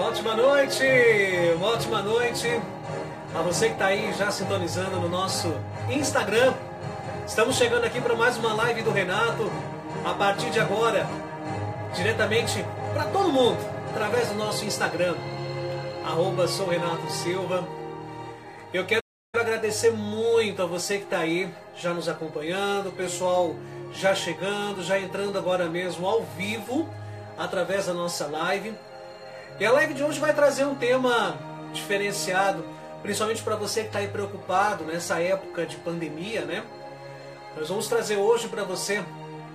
Uma ótima noite, uma ótima noite a você que está aí já sintonizando no nosso Instagram. Estamos chegando aqui para mais uma live do Renato, a partir de agora, diretamente para todo mundo, através do nosso Instagram, arroba sou Renato Silva. Eu quero agradecer muito a você que está aí, já nos acompanhando, o pessoal já chegando, já entrando agora mesmo ao vivo, através da nossa live. E a live de hoje vai trazer um tema diferenciado, principalmente para você que está aí preocupado nessa época de pandemia, né? Nós vamos trazer hoje para você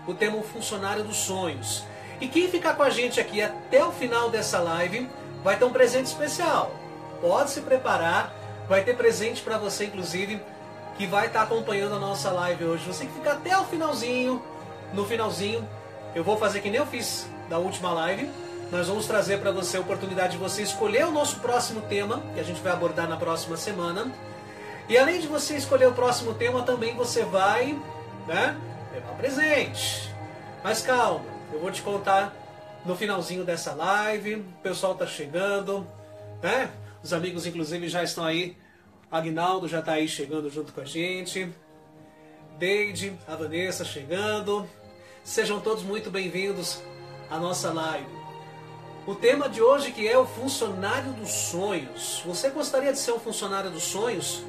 o tema Funcionário dos Sonhos. E quem ficar com a gente aqui até o final dessa live vai ter um presente especial. Pode se preparar, vai ter presente para você, inclusive, que vai estar tá acompanhando a nossa live hoje. Você que ficar até o finalzinho, no finalzinho, eu vou fazer que nem eu fiz da última live nós vamos trazer para você a oportunidade de você escolher o nosso próximo tema, que a gente vai abordar na próxima semana. E além de você escolher o próximo tema, também você vai né, levar presente. Mas calma, eu vou te contar no finalzinho dessa live. O pessoal está chegando, né? Os amigos, inclusive, já estão aí. Agnaldo já está aí chegando junto com a gente. Deide, a Vanessa chegando. Sejam todos muito bem-vindos à nossa live. O tema de hoje que é o funcionário dos sonhos. Você gostaria de ser um funcionário dos sonhos?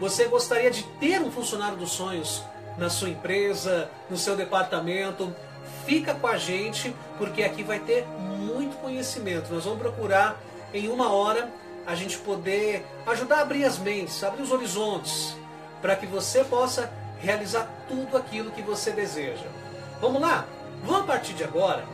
Você gostaria de ter um funcionário dos sonhos na sua empresa, no seu departamento? Fica com a gente, porque aqui vai ter muito conhecimento. Nós vamos procurar em uma hora a gente poder ajudar a abrir as mentes, abrir os horizontes, para que você possa realizar tudo aquilo que você deseja. Vamos lá? Vamos a partir de agora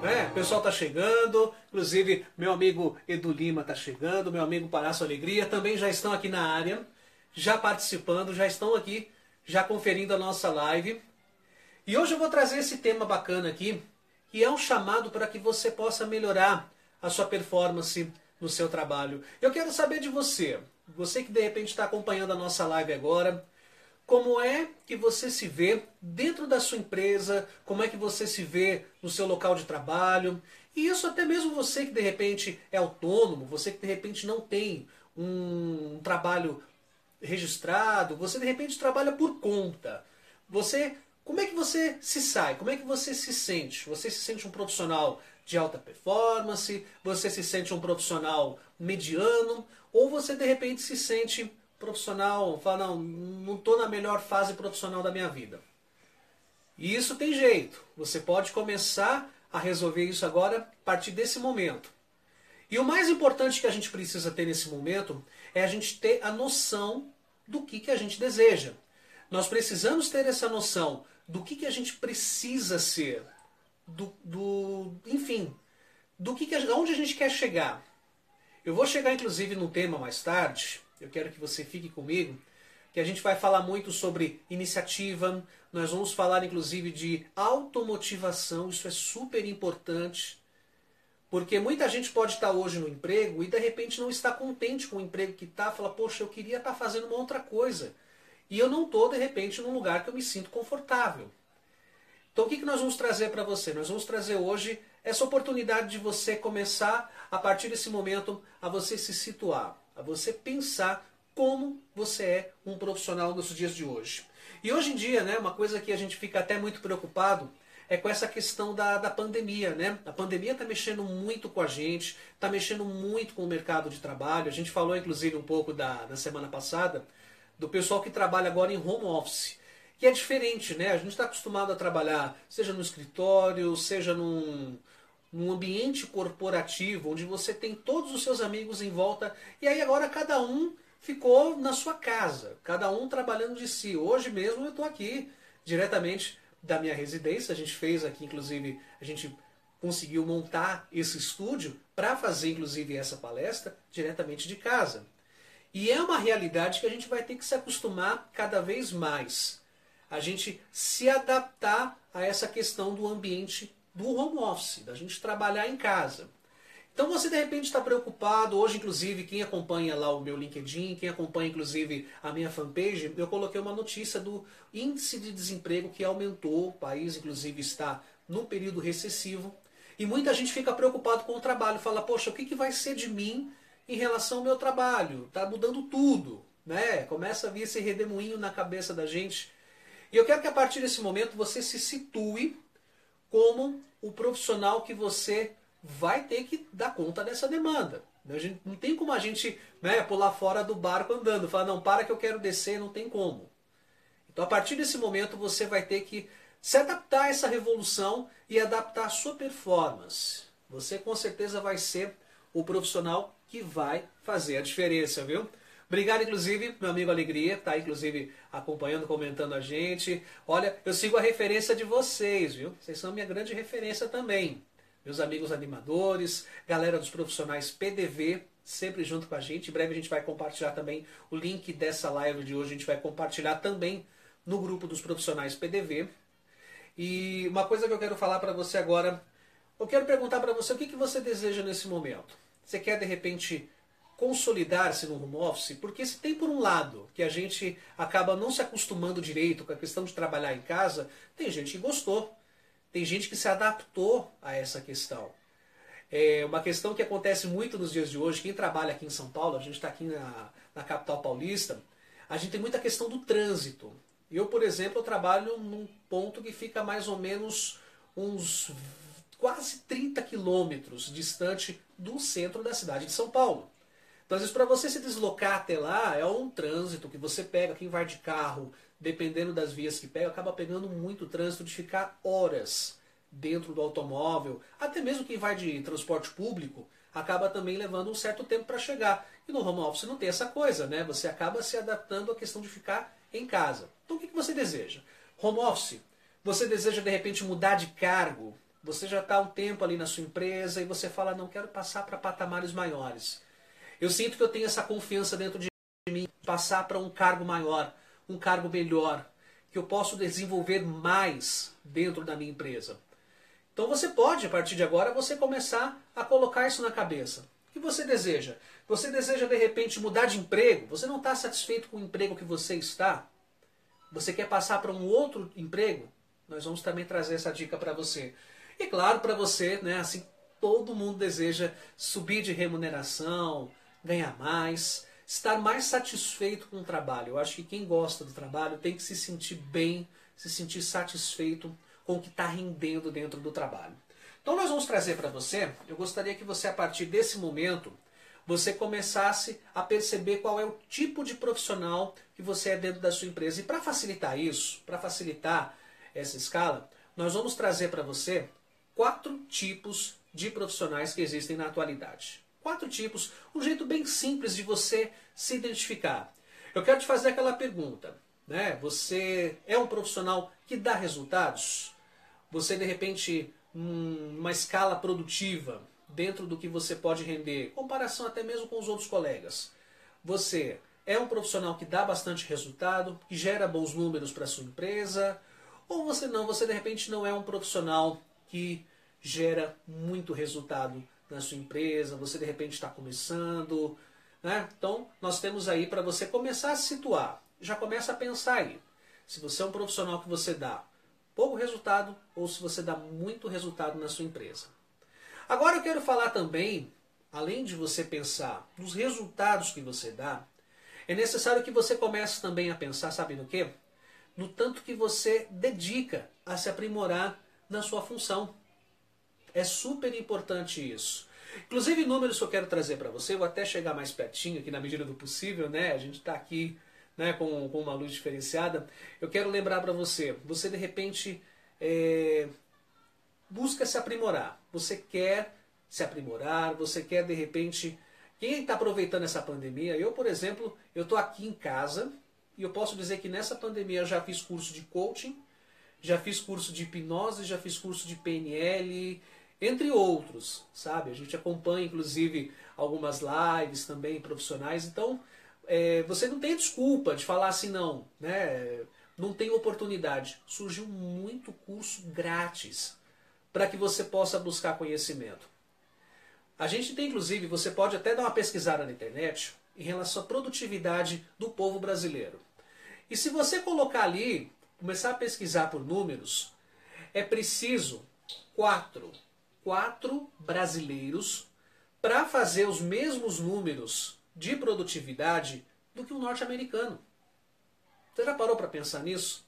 né? O pessoal está chegando, inclusive meu amigo Edu Lima está chegando, meu amigo Palácio Alegria também já estão aqui na área, já participando, já estão aqui, já conferindo a nossa live. E hoje eu vou trazer esse tema bacana aqui, que é um chamado para que você possa melhorar a sua performance no seu trabalho. Eu quero saber de você, você que de repente está acompanhando a nossa live agora, como é que você se vê dentro da sua empresa, como é que você se vê no seu local de trabalho. E isso até mesmo você que de repente é autônomo, você que de repente não tem um trabalho registrado, você de repente trabalha por conta. Você, como é que você se sai? Como é que você se sente? Você se sente um profissional de alta performance? Você se sente um profissional mediano? Ou você de repente se sente profissional, fala, não, não estou na melhor fase profissional da minha vida. E isso tem jeito. Você pode começar a resolver isso agora a partir desse momento. E o mais importante que a gente precisa ter nesse momento é a gente ter a noção do que, que a gente deseja. Nós precisamos ter essa noção do que, que a gente precisa ser, do, do enfim, do que, que a, onde a gente quer chegar. Eu vou chegar inclusive no tema mais tarde, eu quero que você fique comigo, que a gente vai falar muito sobre iniciativa, nós vamos falar inclusive de automotivação, isso é super importante, porque muita gente pode estar hoje no emprego e de repente não está contente com o emprego que está, fala, poxa, eu queria estar fazendo uma outra coisa. E eu não estou, de repente, num lugar que eu me sinto confortável. Então o que, que nós vamos trazer para você? Nós vamos trazer hoje essa oportunidade de você começar, a partir desse momento, a você se situar a você pensar como você é um profissional nos dias de hoje. E hoje em dia, né, uma coisa que a gente fica até muito preocupado é com essa questão da, da pandemia. Né? A pandemia está mexendo muito com a gente, está mexendo muito com o mercado de trabalho. A gente falou, inclusive, um pouco da, da semana passada do pessoal que trabalha agora em home office. E é diferente, né? A gente está acostumado a trabalhar, seja no escritório, seja num, num ambiente corporativo onde você tem todos os seus amigos em volta e aí agora cada um ficou na sua casa, cada um trabalhando de si. Hoje mesmo eu estou aqui diretamente da minha residência, a gente fez aqui inclusive, a gente conseguiu montar esse estúdio para fazer inclusive essa palestra diretamente de casa. E é uma realidade que a gente vai ter que se acostumar cada vez mais. A gente se adaptar a essa questão do ambiente do home office, da gente trabalhar em casa. Então você de repente está preocupado, hoje inclusive quem acompanha lá o meu LinkedIn, quem acompanha inclusive a minha fanpage, eu coloquei uma notícia do índice de desemprego que aumentou, o país inclusive está no período recessivo. E muita gente fica preocupado com o trabalho, fala, poxa, o que, que vai ser de mim em relação ao meu trabalho? Está mudando tudo, né? Começa a vir esse redemoinho na cabeça da gente. E eu quero que a partir desse momento você se situe como o profissional que você vai ter que dar conta dessa demanda. A gente, não tem como a gente né, pular fora do barco andando, falar, não, para que eu quero descer, não tem como. Então, a partir desse momento, você vai ter que se adaptar a essa revolução e adaptar a sua performance. Você com certeza vai ser o profissional que vai fazer a diferença, viu? Obrigado, inclusive, meu amigo Alegria, tá inclusive acompanhando, comentando a gente. Olha, eu sigo a referência de vocês, viu? Vocês são minha grande referência também meus amigos animadores, galera dos profissionais PDV, sempre junto com a gente. Em breve a gente vai compartilhar também o link dessa live de hoje, a gente vai compartilhar também no grupo dos profissionais PDV. E uma coisa que eu quero falar para você agora, eu quero perguntar para você o que, que você deseja nesse momento. Você quer de repente consolidar-se no home office? Porque se tem por um lado que a gente acaba não se acostumando direito com a questão de trabalhar em casa, tem gente que gostou. Tem gente que se adaptou a essa questão. É uma questão que acontece muito nos dias de hoje. Quem trabalha aqui em São Paulo, a gente está aqui na, na capital paulista, a gente tem muita questão do trânsito. Eu, por exemplo, eu trabalho num ponto que fica mais ou menos uns quase 30 quilômetros distante do centro da cidade de São Paulo. Então, às vezes, para você se deslocar até lá, é um trânsito que você pega, quem vai de carro, dependendo das vias que pega, acaba pegando muito trânsito de ficar horas dentro do automóvel. Até mesmo quem vai de transporte público acaba também levando um certo tempo para chegar. E no home office não tem essa coisa, né? Você acaba se adaptando à questão de ficar em casa. Então o que você deseja? Home office. Você deseja de repente mudar de cargo? Você já está um tempo ali na sua empresa e você fala, não quero passar para patamares maiores. Eu sinto que eu tenho essa confiança dentro de mim, passar para um cargo maior um cargo melhor, que eu posso desenvolver mais dentro da minha empresa. Então você pode, a partir de agora, você começar a colocar isso na cabeça. O que você deseja? Você deseja de repente mudar de emprego? Você não está satisfeito com o emprego que você está? Você quer passar para um outro emprego? Nós vamos também trazer essa dica para você. E claro, para você, né, assim, todo mundo deseja subir de remuneração, ganhar mais estar mais satisfeito com o trabalho. Eu acho que quem gosta do trabalho tem que se sentir bem, se sentir satisfeito com o que está rendendo dentro do trabalho. Então nós vamos trazer para você, eu gostaria que você a partir desse momento, você começasse a perceber qual é o tipo de profissional que você é dentro da sua empresa. E para facilitar isso, para facilitar essa escala, nós vamos trazer para você quatro tipos de profissionais que existem na atualidade quatro tipos, um jeito bem simples de você se identificar. Eu quero te fazer aquela pergunta, né? Você é um profissional que dá resultados? Você de repente numa escala produtiva dentro do que você pode render, comparação até mesmo com os outros colegas. Você é um profissional que dá bastante resultado, que gera bons números para sua empresa, ou você não, você de repente não é um profissional que gera muito resultado na sua empresa, você de repente está começando. Né? Então, nós temos aí para você começar a se situar. Já começa a pensar aí. Se você é um profissional que você dá pouco resultado ou se você dá muito resultado na sua empresa. Agora eu quero falar também, além de você pensar nos resultados que você dá, é necessário que você comece também a pensar, sabe no quê? No tanto que você dedica a se aprimorar na sua função. É super importante isso. Inclusive, números que eu quero trazer para você, vou até chegar mais pertinho aqui na medida do possível, né? A gente está aqui né, com, com uma luz diferenciada. Eu quero lembrar para você, você de repente é, busca se aprimorar. Você quer se aprimorar, você quer de repente... Quem está aproveitando essa pandemia? Eu, por exemplo, eu estou aqui em casa e eu posso dizer que nessa pandemia eu já fiz curso de coaching, já fiz curso de hipnose, já fiz curso de PNL, entre outros, sabe? A gente acompanha, inclusive, algumas lives também profissionais, então é, você não tem desculpa de falar assim, não, né? Não tem oportunidade. Surgiu muito curso grátis para que você possa buscar conhecimento. A gente tem, inclusive, você pode até dar uma pesquisada na internet em relação à produtividade do povo brasileiro. E se você colocar ali, começar a pesquisar por números, é preciso quatro quatro brasileiros para fazer os mesmos números de produtividade do que um norte-americano. Você já parou para pensar nisso?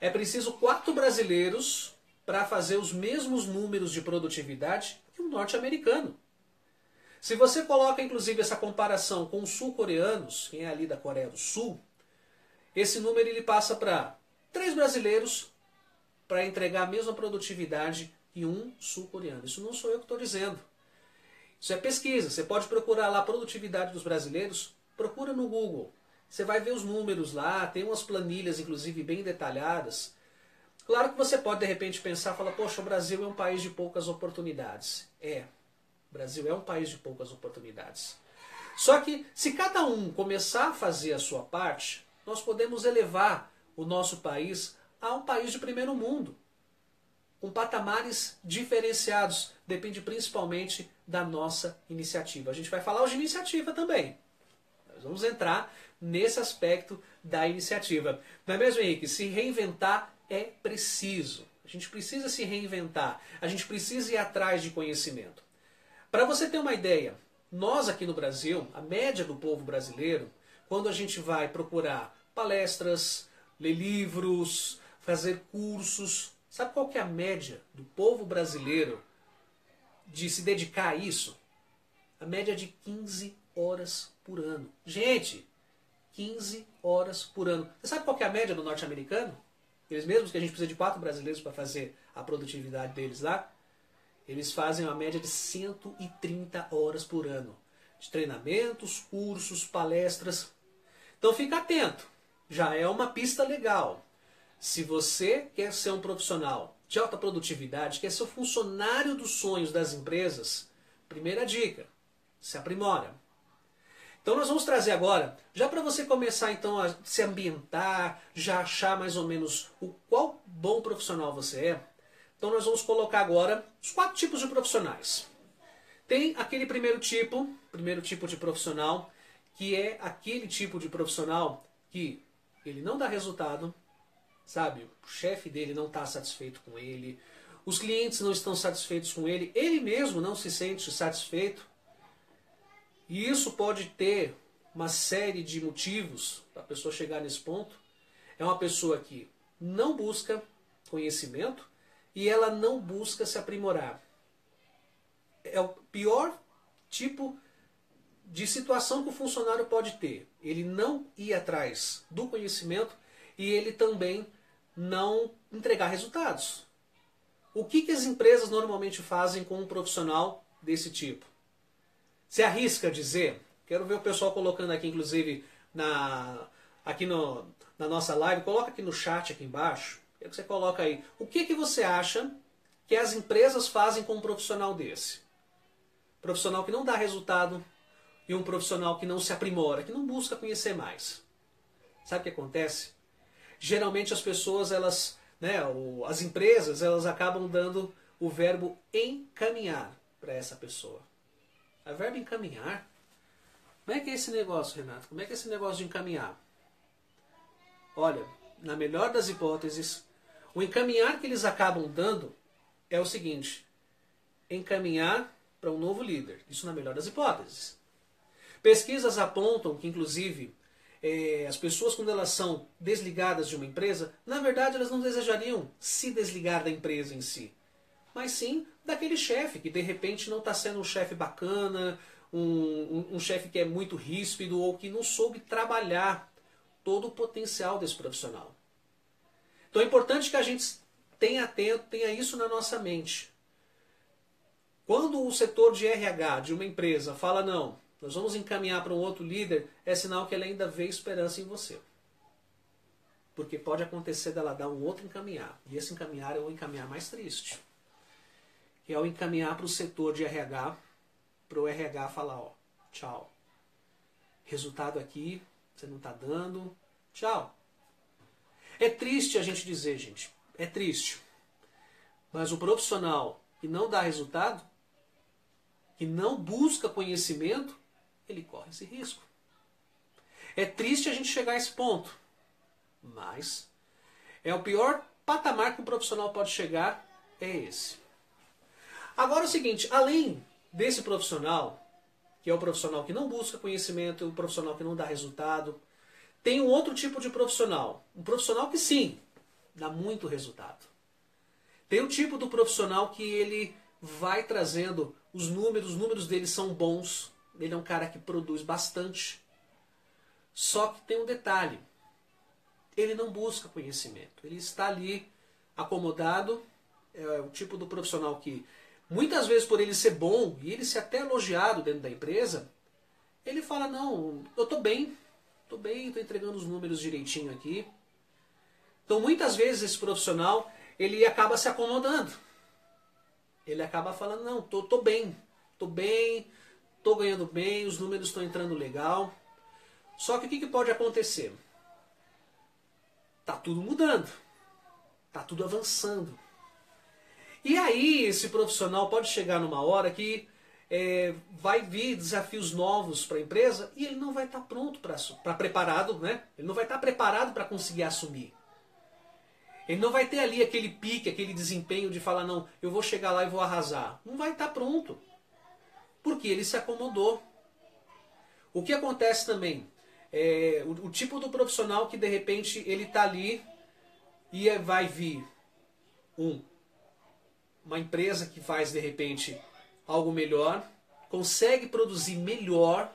É preciso quatro brasileiros para fazer os mesmos números de produtividade que um norte-americano. Se você coloca inclusive essa comparação com os sul-coreanos, quem é ali da Coreia do Sul, esse número ele passa para três brasileiros para entregar a mesma produtividade que um sul-coreano. Isso não sou eu que estou dizendo. Isso é pesquisa. Você pode procurar lá a produtividade dos brasileiros, procura no Google. Você vai ver os números lá, tem umas planilhas, inclusive, bem detalhadas. Claro que você pode, de repente, pensar, falar, poxa, o Brasil é um país de poucas oportunidades. É, o Brasil é um país de poucas oportunidades. Só que, se cada um começar a fazer a sua parte, nós podemos elevar o nosso país a um país de primeiro mundo, com patamares diferenciados. Depende principalmente da nossa iniciativa. A gente vai falar hoje de iniciativa também. Nós vamos entrar nesse aspecto da iniciativa. Não é mesmo, Henrique? Se reinventar é preciso. A gente precisa se reinventar. A gente precisa ir atrás de conhecimento. Para você ter uma ideia, nós aqui no Brasil, a média do povo brasileiro, quando a gente vai procurar palestras, ler livros, fazer cursos, sabe qual que é a média do povo brasileiro de se dedicar a isso? A média é de 15 horas por ano. Gente, 15 horas por ano. Você sabe qual é a média do norte-americano? Eles mesmos que a gente precisa de quatro brasileiros para fazer a produtividade deles lá, eles fazem uma média de 130 horas por ano. De treinamentos, cursos, palestras. Então fica atento. Já é uma pista legal. Se você quer ser um profissional de alta produtividade, quer ser o funcionário dos sonhos das empresas, primeira dica, se aprimora. Então nós vamos trazer agora, já para você começar então a se ambientar, já achar mais ou menos o qual bom profissional você é. Então nós vamos colocar agora os quatro tipos de profissionais. Tem aquele primeiro tipo, primeiro tipo de profissional, que é aquele tipo de profissional que ele não dá resultado, sabe? O chefe dele não está satisfeito com ele, os clientes não estão satisfeitos com ele, ele mesmo não se sente satisfeito. E isso pode ter uma série de motivos para a pessoa chegar nesse ponto. É uma pessoa que não busca conhecimento e ela não busca se aprimorar. É o pior tipo de situação que o funcionário pode ter. Ele não ir atrás do conhecimento e ele também não entregar resultados. O que, que as empresas normalmente fazem com um profissional desse tipo? Se arrisca dizer, quero ver o pessoal colocando aqui, inclusive, na, aqui no, na nossa live, coloca aqui no chat aqui embaixo, quero que você coloca aí, o que, que você acha que as empresas fazem com um profissional desse? Profissional que não dá resultado e um profissional que não se aprimora, que não busca conhecer mais. Sabe o que acontece? Geralmente as pessoas, elas, né, as empresas, elas acabam dando o verbo encaminhar para essa pessoa. A verbo encaminhar? Como é que é esse negócio, Renato? Como é que é esse negócio de encaminhar? Olha, na melhor das hipóteses, o encaminhar que eles acabam dando é o seguinte: encaminhar para um novo líder. Isso na melhor das hipóteses. Pesquisas apontam que, inclusive, é, as pessoas, quando elas são desligadas de uma empresa, na verdade elas não desejariam se desligar da empresa em si, mas sim daquele chefe que de repente não está sendo um chefe bacana, um, um, um chefe que é muito ríspido ou que não soube trabalhar todo o potencial desse profissional. Então é importante que a gente tenha atento, tenha isso na nossa mente. Quando o setor de RH de uma empresa fala não, nós vamos encaminhar para um outro líder, é sinal que ele ainda vê esperança em você. Porque pode acontecer dela dar um outro encaminhar. E esse encaminhar é o encaminhar mais triste. Que é o encaminhar para o setor de RH, para o RH falar, ó, tchau. Resultado aqui, você não está dando, tchau. É triste a gente dizer, gente, é triste. Mas o profissional que não dá resultado, que não busca conhecimento, ele corre esse risco. É triste a gente chegar a esse ponto, mas é o pior patamar que um profissional pode chegar é esse. Agora é o seguinte, além desse profissional, que é o profissional que não busca conhecimento, o profissional que não dá resultado, tem um outro tipo de profissional. Um profissional que sim, dá muito resultado. Tem o tipo do profissional que ele vai trazendo os números, os números dele são bons, ele é um cara que produz bastante. Só que tem um detalhe: ele não busca conhecimento, ele está ali acomodado. É o tipo do profissional que, muitas vezes, por ele ser bom e ele ser até elogiado dentro da empresa, ele fala: Não, eu estou bem, estou bem, estou entregando os números direitinho aqui. Então, muitas vezes, esse profissional ele acaba se acomodando. Ele acaba falando: Não, tô bem, tô bem, tô ganhando bem, os números estão entrando legal. Só que o que, que pode acontecer? Tá tudo mudando, tá tudo avançando. E aí esse profissional pode chegar numa hora que é, vai vir desafios novos para a empresa e ele não vai estar tá pronto para preparado, né? Ele não vai estar tá preparado para conseguir assumir. Ele não vai ter ali aquele pique, aquele desempenho de falar, não, eu vou chegar lá e vou arrasar. Não vai estar tá pronto. Porque ele se acomodou. O que acontece também? É, o, o, tipo do profissional que de repente ele está ali e é, vai vir um, uma empresa que faz de repente algo melhor, consegue produzir melhor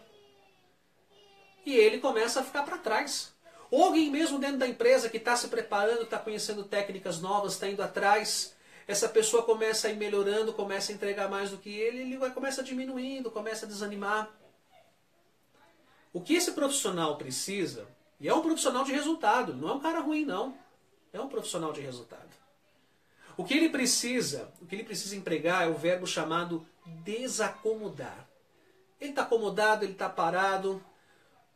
e ele começa a ficar para trás. Ou alguém mesmo dentro da empresa que está se preparando, está conhecendo técnicas novas, está indo atrás. Essa pessoa começa a ir melhorando, começa a entregar mais do que ele, ele começa diminuindo, começa a desanimar. O que esse profissional precisa, e é um profissional de resultado, não é um cara ruim não, é um profissional de resultado. O que ele precisa, o que ele precisa empregar é o verbo chamado desacomodar. Ele está acomodado, ele está parado,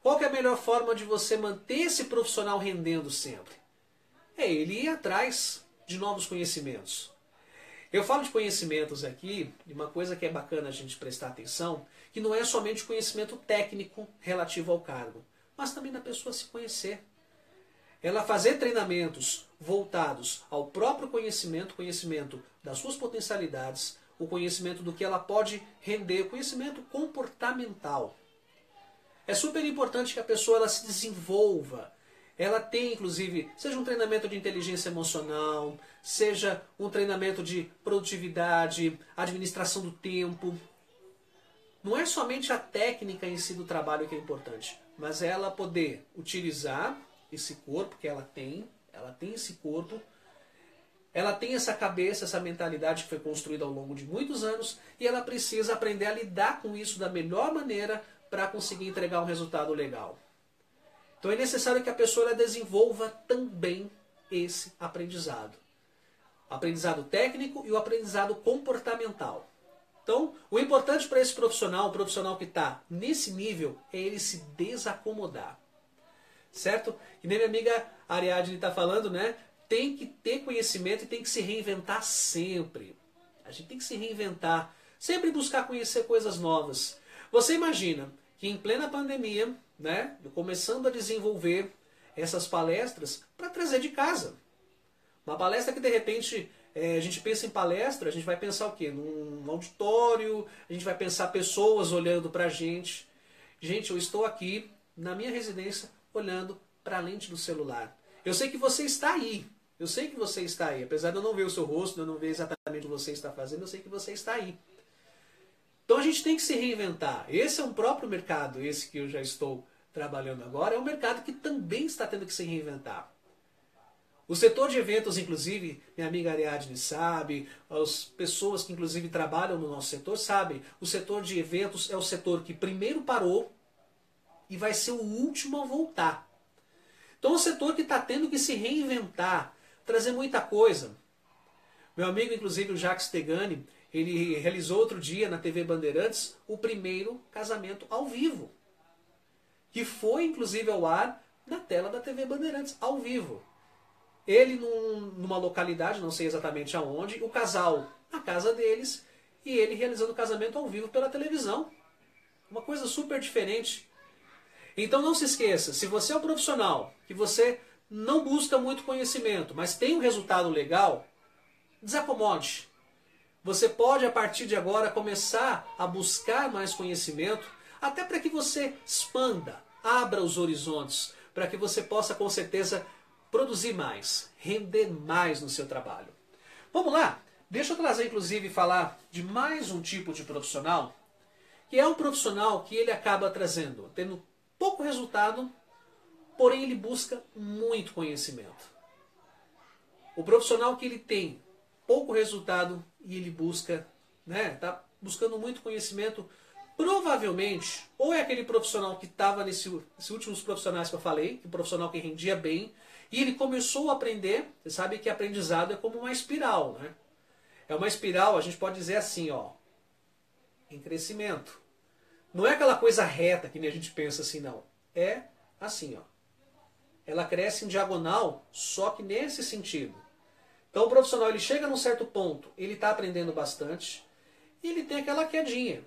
qual é a melhor forma de você manter esse profissional rendendo sempre? É ele ir atrás de novos conhecimentos. Eu falo de conhecimentos aqui, e uma coisa que é bacana a gente prestar atenção, que não é somente conhecimento técnico relativo ao cargo, mas também da pessoa se conhecer. Ela fazer treinamentos voltados ao próprio conhecimento, conhecimento das suas potencialidades, o conhecimento do que ela pode render, conhecimento comportamental. É super importante que a pessoa ela se desenvolva. Ela tem, inclusive, seja um treinamento de inteligência emocional, seja um treinamento de produtividade, administração do tempo. Não é somente a técnica em si do trabalho que é importante, mas ela poder utilizar esse corpo que ela tem, ela tem esse corpo, ela tem essa cabeça, essa mentalidade que foi construída ao longo de muitos anos e ela precisa aprender a lidar com isso da melhor maneira para conseguir entregar um resultado legal. Então é necessário que a pessoa desenvolva também esse aprendizado. O aprendizado técnico e o aprendizado comportamental. Então, o importante para esse profissional, o profissional que está nesse nível, é ele se desacomodar. Certo? E nem minha amiga Ariadne está falando, né? Tem que ter conhecimento e tem que se reinventar sempre. A gente tem que se reinventar. Sempre buscar conhecer coisas novas. Você imagina, que em plena pandemia, né, começando a desenvolver essas palestras para trazer de casa. Uma palestra que de repente é, a gente pensa em palestra, a gente vai pensar o quê? Num auditório, a gente vai pensar pessoas olhando para a gente. Gente, eu estou aqui na minha residência olhando para a lente do celular. Eu sei que você está aí. Eu sei que você está aí. Apesar de eu não ver o seu rosto, de eu não ver exatamente o que você está fazendo, eu sei que você está aí. Então a gente tem que se reinventar. Esse é um próprio mercado, esse que eu já estou trabalhando agora, é um mercado que também está tendo que se reinventar. O setor de eventos, inclusive, minha amiga Ariadne sabe, as pessoas que inclusive trabalham no nosso setor sabem, o setor de eventos é o setor que primeiro parou e vai ser o último a voltar. Então é um setor que está tendo que se reinventar, trazer muita coisa. Meu amigo, inclusive, o Jacques Tegani, ele realizou outro dia na TV Bandeirantes o primeiro casamento ao vivo. Que foi inclusive ao ar na tela da TV Bandeirantes, ao vivo. Ele num, numa localidade, não sei exatamente aonde, o casal na casa deles e ele realizando o casamento ao vivo pela televisão. Uma coisa super diferente. Então não se esqueça, se você é um profissional, que você não busca muito conhecimento, mas tem um resultado legal, desacomode. Você pode, a partir de agora, começar a buscar mais conhecimento, até para que você expanda, abra os horizontes, para que você possa, com certeza, produzir mais, render mais no seu trabalho. Vamos lá? Deixa eu trazer, inclusive, falar de mais um tipo de profissional, que é um profissional que ele acaba trazendo, tendo pouco resultado, porém ele busca muito conhecimento. O profissional que ele tem pouco resultado e ele busca, né, tá buscando muito conhecimento, provavelmente, ou é aquele profissional que estava nesses últimos profissionais que eu falei, o profissional que rendia bem, e ele começou a aprender, você sabe que aprendizado é como uma espiral, né? É uma espiral, a gente pode dizer assim, ó, em crescimento. Não é aquela coisa reta que nem a gente pensa assim, não. É assim, ó. Ela cresce em diagonal, só que nesse sentido. Então o profissional ele chega num certo ponto, ele está aprendendo bastante, e ele tem aquela quedinha.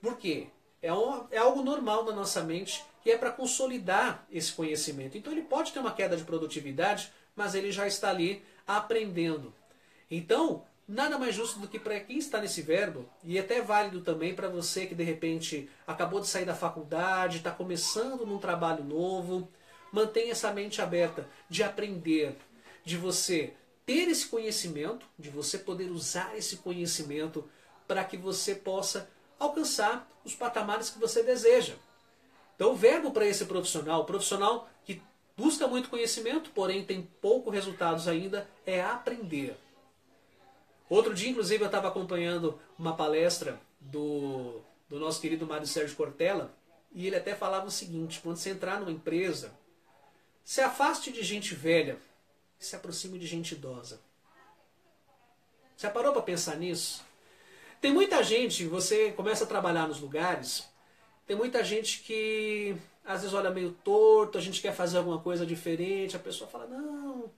Por quê? É, um, é algo normal na nossa mente e é para consolidar esse conhecimento. Então ele pode ter uma queda de produtividade, mas ele já está ali aprendendo. Então, nada mais justo do que para quem está nesse verbo, e até válido também para você que de repente acabou de sair da faculdade, está começando num trabalho novo, mantenha essa mente aberta de aprender, de você ter esse conhecimento, de você poder usar esse conhecimento para que você possa alcançar os patamares que você deseja. Então, o verbo para esse profissional, o profissional que busca muito conhecimento, porém tem pouco resultados ainda, é aprender. Outro dia, inclusive, eu estava acompanhando uma palestra do, do nosso querido Mário Sérgio Cortella, e ele até falava o seguinte: quando você entrar numa empresa, se afaste de gente velha se aproxime de gente idosa. Você parou para pensar nisso? Tem muita gente, você começa a trabalhar nos lugares, tem muita gente que às vezes olha meio torto, a gente quer fazer alguma coisa diferente, a pessoa fala, não,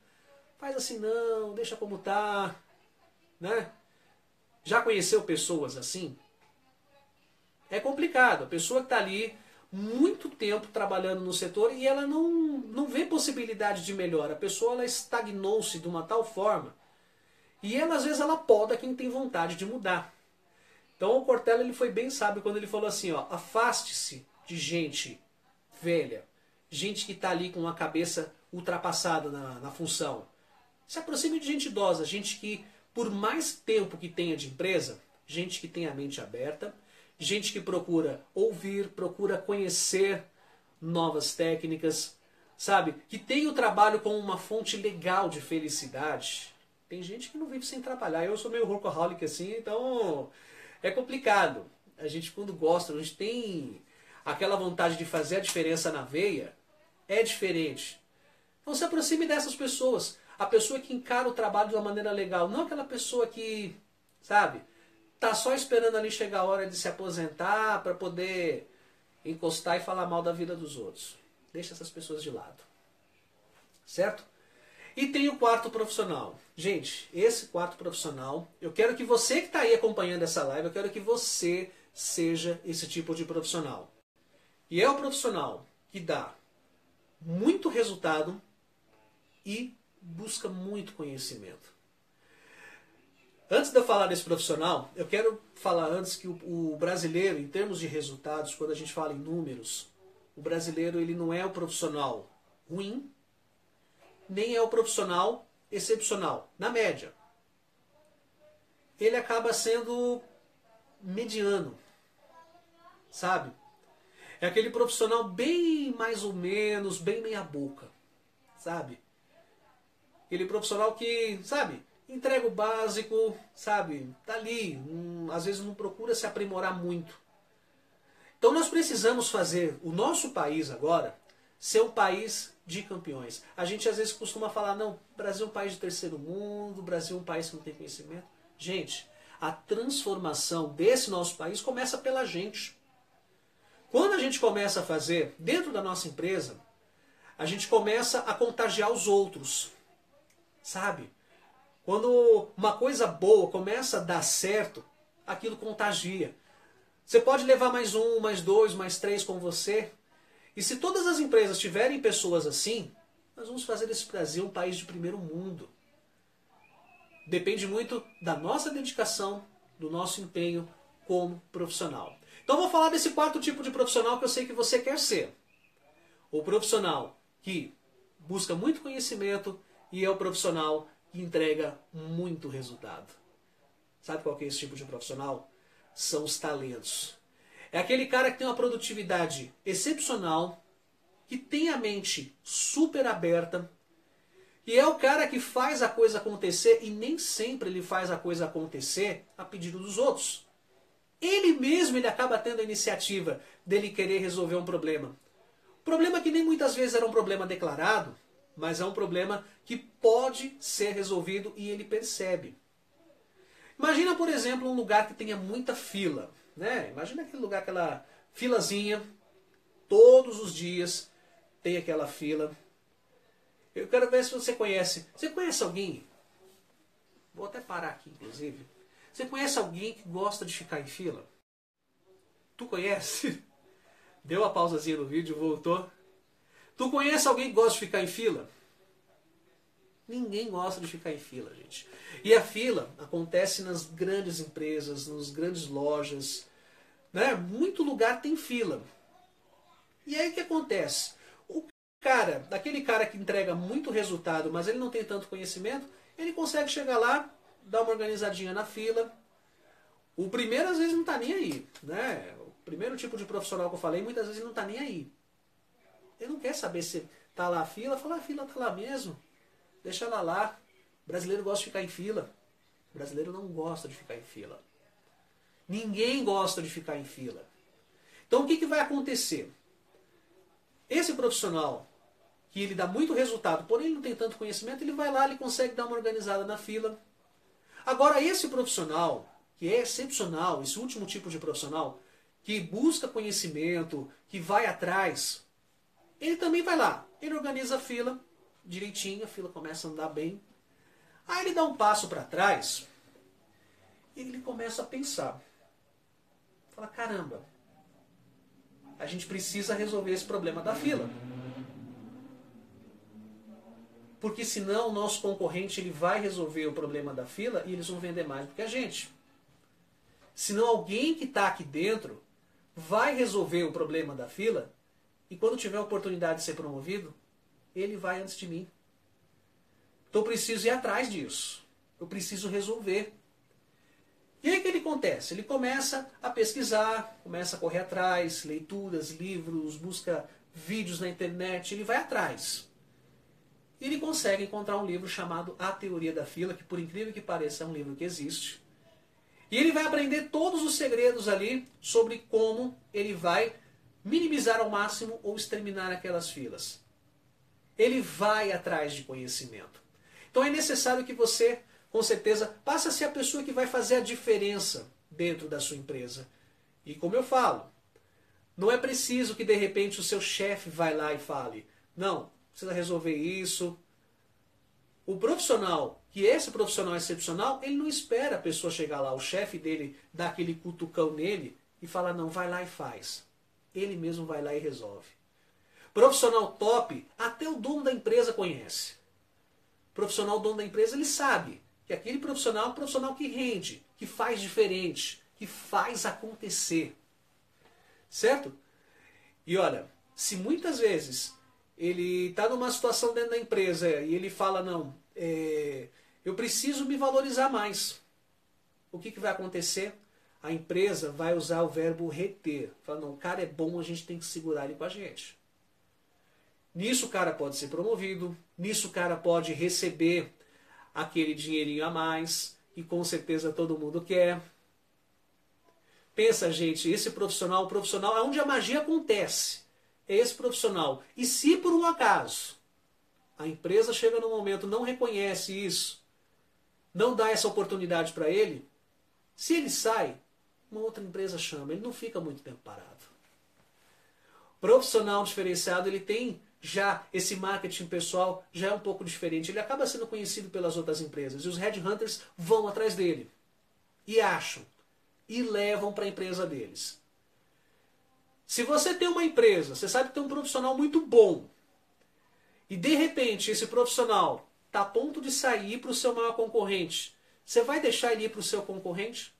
faz assim não, deixa como tá, né? Já conheceu pessoas assim? É complicado. A pessoa que está ali muito tempo trabalhando no setor e ela não, não vê possibilidade de melhora. A pessoa ela estagnou-se de uma tal forma e ela às vezes ela poda quem tem vontade de mudar. Então o Cortella ele foi bem sábio quando ele falou assim, ó, afaste-se de gente velha, gente que está ali com a cabeça ultrapassada na, na função. Se aproxime de gente idosa, gente que por mais tempo que tenha de empresa, gente que tem a mente aberta, gente que procura ouvir, procura conhecer novas técnicas, sabe? Que tem o trabalho como uma fonte legal de felicidade. Tem gente que não vive sem trabalhar. Eu sou meio workaholic assim, então é complicado. A gente quando gosta, a gente tem aquela vontade de fazer a diferença na veia, é diferente. Então se aproxime dessas pessoas. A pessoa que encara o trabalho de uma maneira legal, não aquela pessoa que, sabe, tá só esperando ali chegar a hora de se aposentar para poder encostar e falar mal da vida dos outros. Deixa essas pessoas de lado. Certo? E tem o quarto profissional. Gente, esse quarto profissional, eu quero que você que está aí acompanhando essa live, eu quero que você seja esse tipo de profissional. E é o profissional que dá muito resultado e busca muito conhecimento. Antes de eu falar desse profissional, eu quero falar antes que o, o, brasileiro, em termos de resultados, quando a gente fala em números, o brasileiro ele não é o profissional ruim, nem é o profissional excepcional, na média. Ele acaba sendo mediano, sabe? É aquele profissional bem mais ou menos, bem meia boca, sabe? Aquele profissional que, sabe, entrega o básico, sabe? Tá ali, um, às vezes não procura se aprimorar muito. Então nós precisamos fazer o nosso país agora ser um país de campeões. A gente às vezes costuma falar, não, Brasil é um país de terceiro mundo, Brasil é um país que não tem conhecimento. Gente, a transformação desse nosso país começa pela gente. Quando a gente começa a fazer dentro da nossa empresa, a gente começa a contagiar os outros. Sabe? Quando uma coisa boa começa a dar certo, aquilo contagia. Você pode levar mais um, mais dois, mais três com você. E se todas as empresas tiverem pessoas assim, nós vamos fazer desse Brasil um país de primeiro mundo. depende muito da nossa dedicação, do nosso empenho como profissional. Então vou falar desse quarto tipo de profissional que eu sei que você quer ser. O profissional que busca muito conhecimento e é o profissional que entrega muito resultado. Sabe qual é esse tipo de profissional? São os talentos. É aquele cara que tem uma produtividade excepcional, que tem a mente super aberta, e é o cara que faz a coisa acontecer e nem sempre ele faz a coisa acontecer a pedido dos outros. Ele mesmo ele acaba tendo a iniciativa dele querer resolver um problema. Problema que nem muitas vezes era um problema declarado, mas é um problema que pode ser resolvido e ele percebe. Imagina, por exemplo, um lugar que tenha muita fila. Né? Imagina aquele lugar, aquela filazinha, todos os dias tem aquela fila. Eu quero ver se você conhece. Você conhece alguém? Vou até parar aqui, inclusive. Você conhece alguém que gosta de ficar em fila? Tu conhece? Deu a pausazinha no vídeo, voltou. Tu conhece alguém que gosta de ficar em fila? Ninguém gosta de ficar em fila, gente. E a fila acontece nas grandes empresas, nas grandes lojas. Né? Muito lugar tem fila. E aí o que acontece? O cara, aquele cara que entrega muito resultado, mas ele não tem tanto conhecimento, ele consegue chegar lá, dar uma organizadinha na fila. O primeiro às vezes não está nem aí. Né? O primeiro tipo de profissional que eu falei, muitas vezes não está nem aí. Ele não quer saber se tá lá a fila, fala, a fila tá lá mesmo. Deixa ela lá. O brasileiro gosta de ficar em fila. O brasileiro não gosta de ficar em fila. Ninguém gosta de ficar em fila. Então o que, que vai acontecer? Esse profissional que ele dá muito resultado, porém ele não tem tanto conhecimento, ele vai lá, ele consegue dar uma organizada na fila. Agora esse profissional, que é excepcional, esse último tipo de profissional, que busca conhecimento, que vai atrás, ele também vai lá, ele organiza a fila direitinho, a fila começa a andar bem. Aí ele dá um passo para trás e ele começa a pensar. Fala, caramba, a gente precisa resolver esse problema da fila. Porque senão o nosso concorrente ele vai resolver o problema da fila e eles vão vender mais do que a gente. Senão alguém que está aqui dentro vai resolver o problema da fila e quando tiver a oportunidade de ser promovido, ele vai antes de mim. Então eu preciso ir atrás disso. Eu preciso resolver. E aí o que ele acontece? Ele começa a pesquisar, começa a correr atrás, leituras, livros, busca vídeos na internet, ele vai atrás. E ele consegue encontrar um livro chamado A Teoria da Fila, que por incrível que pareça é um livro que existe. E ele vai aprender todos os segredos ali sobre como ele vai minimizar ao máximo ou exterminar aquelas filas. Ele vai atrás de conhecimento. Então é necessário que você, com certeza, passe a ser a pessoa que vai fazer a diferença dentro da sua empresa. E como eu falo, não é preciso que de repente o seu chefe vai lá e fale: "Não, precisa resolver isso". O profissional, que esse profissional excepcional, ele não espera a pessoa chegar lá, o chefe dele dar aquele cutucão nele e falar: "Não, vai lá e faz" ele mesmo vai lá e resolve. Profissional top, até o dono da empresa conhece. Profissional dono da empresa, ele sabe que aquele profissional é um profissional que rende, que faz diferente, que faz acontecer. Certo? E olha, se muitas vezes ele está numa situação dentro da empresa e ele fala, não, é, eu preciso me valorizar mais. O que, que vai acontecer? A empresa vai usar o verbo reter. Fala, não, o cara é bom, a gente tem que segurar ele com a gente. Nisso o cara pode ser promovido, nisso o cara pode receber aquele dinheirinho a mais, e com certeza todo mundo quer. Pensa, gente, esse profissional, o profissional é onde a magia acontece. É esse profissional. E se por um acaso a empresa chega no momento, não reconhece isso, não dá essa oportunidade para ele, se ele sai, uma outra empresa chama. Ele não fica muito tempo parado. Profissional diferenciado, ele tem já esse marketing pessoal já é um pouco diferente. Ele acaba sendo conhecido pelas outras empresas. E os headhunters vão atrás dele. E acham. E levam para a empresa deles. Se você tem uma empresa, você sabe que tem um profissional muito bom. E de repente esse profissional está a ponto de sair para o seu maior concorrente Você vai deixar ele ir para o seu concorrente?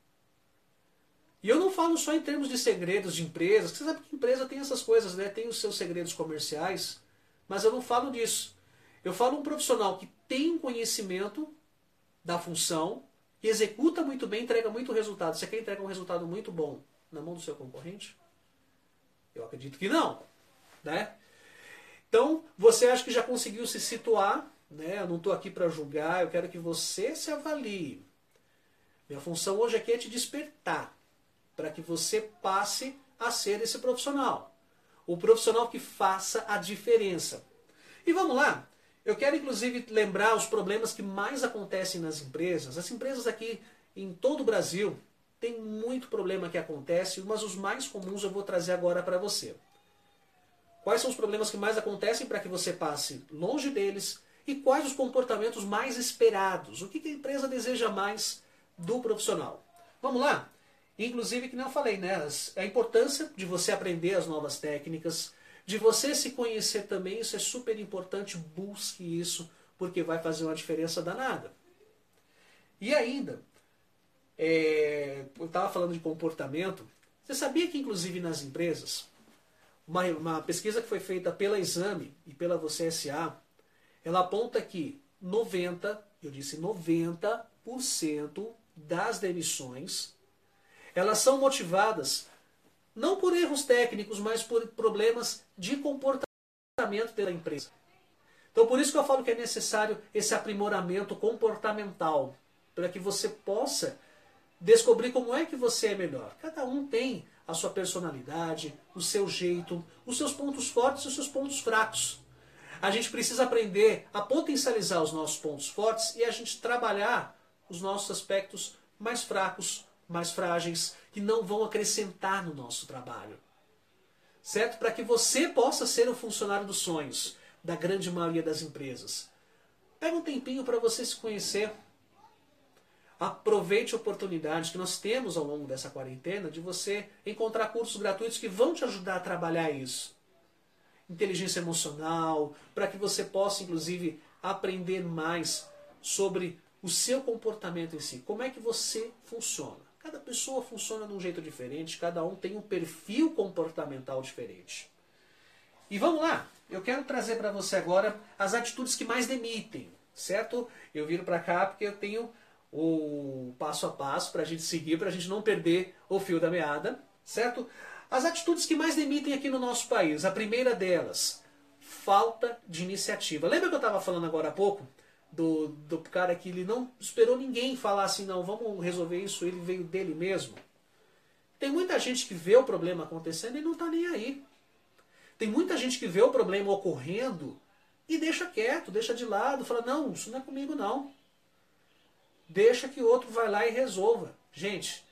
Falo só em termos de segredos de empresas, você sabe que empresa tem essas coisas, né? Tem os seus segredos comerciais, mas eu não falo disso. Eu falo um profissional que tem conhecimento da função, que executa muito bem, entrega muito resultado. Você quer entregar um resultado muito bom na mão do seu concorrente? Eu acredito que não, né? Então, você acha que já conseguiu se situar, né? Eu não estou aqui para julgar, eu quero que você se avalie. Minha função hoje aqui é te despertar para que você passe a ser esse profissional. O profissional que faça a diferença. E vamos lá. Eu quero inclusive lembrar os problemas que mais acontecem nas empresas. As empresas aqui em todo o Brasil têm muito problema que acontece, mas os mais comuns eu vou trazer agora para você. Quais são os problemas que mais acontecem para que você passe longe deles e quais os comportamentos mais esperados? O que a empresa deseja mais do profissional? Vamos lá? Inclusive, que não falei, né? A importância de você aprender as novas técnicas, de você se conhecer também, isso é super importante, busque isso, porque vai fazer uma diferença danada. E ainda, é, eu estava falando de comportamento, você sabia que inclusive nas empresas, uma, uma pesquisa que foi feita pela Exame e pela Você SA, ela aponta que 90, eu disse 90% das demissões elas são motivadas não por erros técnicos, mas por problemas de comportamento da empresa. Então por isso que eu falo que é necessário esse aprimoramento comportamental, para que você possa descobrir como é que você é melhor. Cada um tem a sua personalidade, o seu jeito, os seus pontos fortes e os seus pontos fracos. A gente precisa aprender a potencializar os nossos pontos fortes e a gente trabalhar os nossos aspectos mais fracos, mais frágeis, que não vão acrescentar no nosso trabalho. Certo? Para que você possa ser o funcionário dos sonhos da grande maioria das empresas. Pega um tempinho para você se conhecer. Aproveite a oportunidade que nós temos ao longo dessa quarentena de você encontrar cursos gratuitos que vão te ajudar a trabalhar isso. Inteligência emocional, para que você possa, inclusive, aprender mais sobre o seu comportamento em si. Como é que você funciona? Cada pessoa funciona de um jeito diferente, cada um tem um perfil comportamental diferente. E vamos lá, eu quero trazer para você agora as atitudes que mais demitem, certo? Eu viro para cá porque eu tenho o passo a passo para a gente seguir, para a gente não perder o fio da meada, certo? As atitudes que mais demitem aqui no nosso país, a primeira delas, falta de iniciativa. Lembra que eu estava falando agora há pouco do, do cara que ele não esperou ninguém falar assim, não, vamos resolver isso, ele veio dele mesmo. Tem muita gente que vê o problema acontecendo e não está nem aí. Tem muita gente que vê o problema ocorrendo e deixa quieto, deixa de lado, fala, não, isso não é comigo não. Deixa que outro vai lá e resolva. Gente,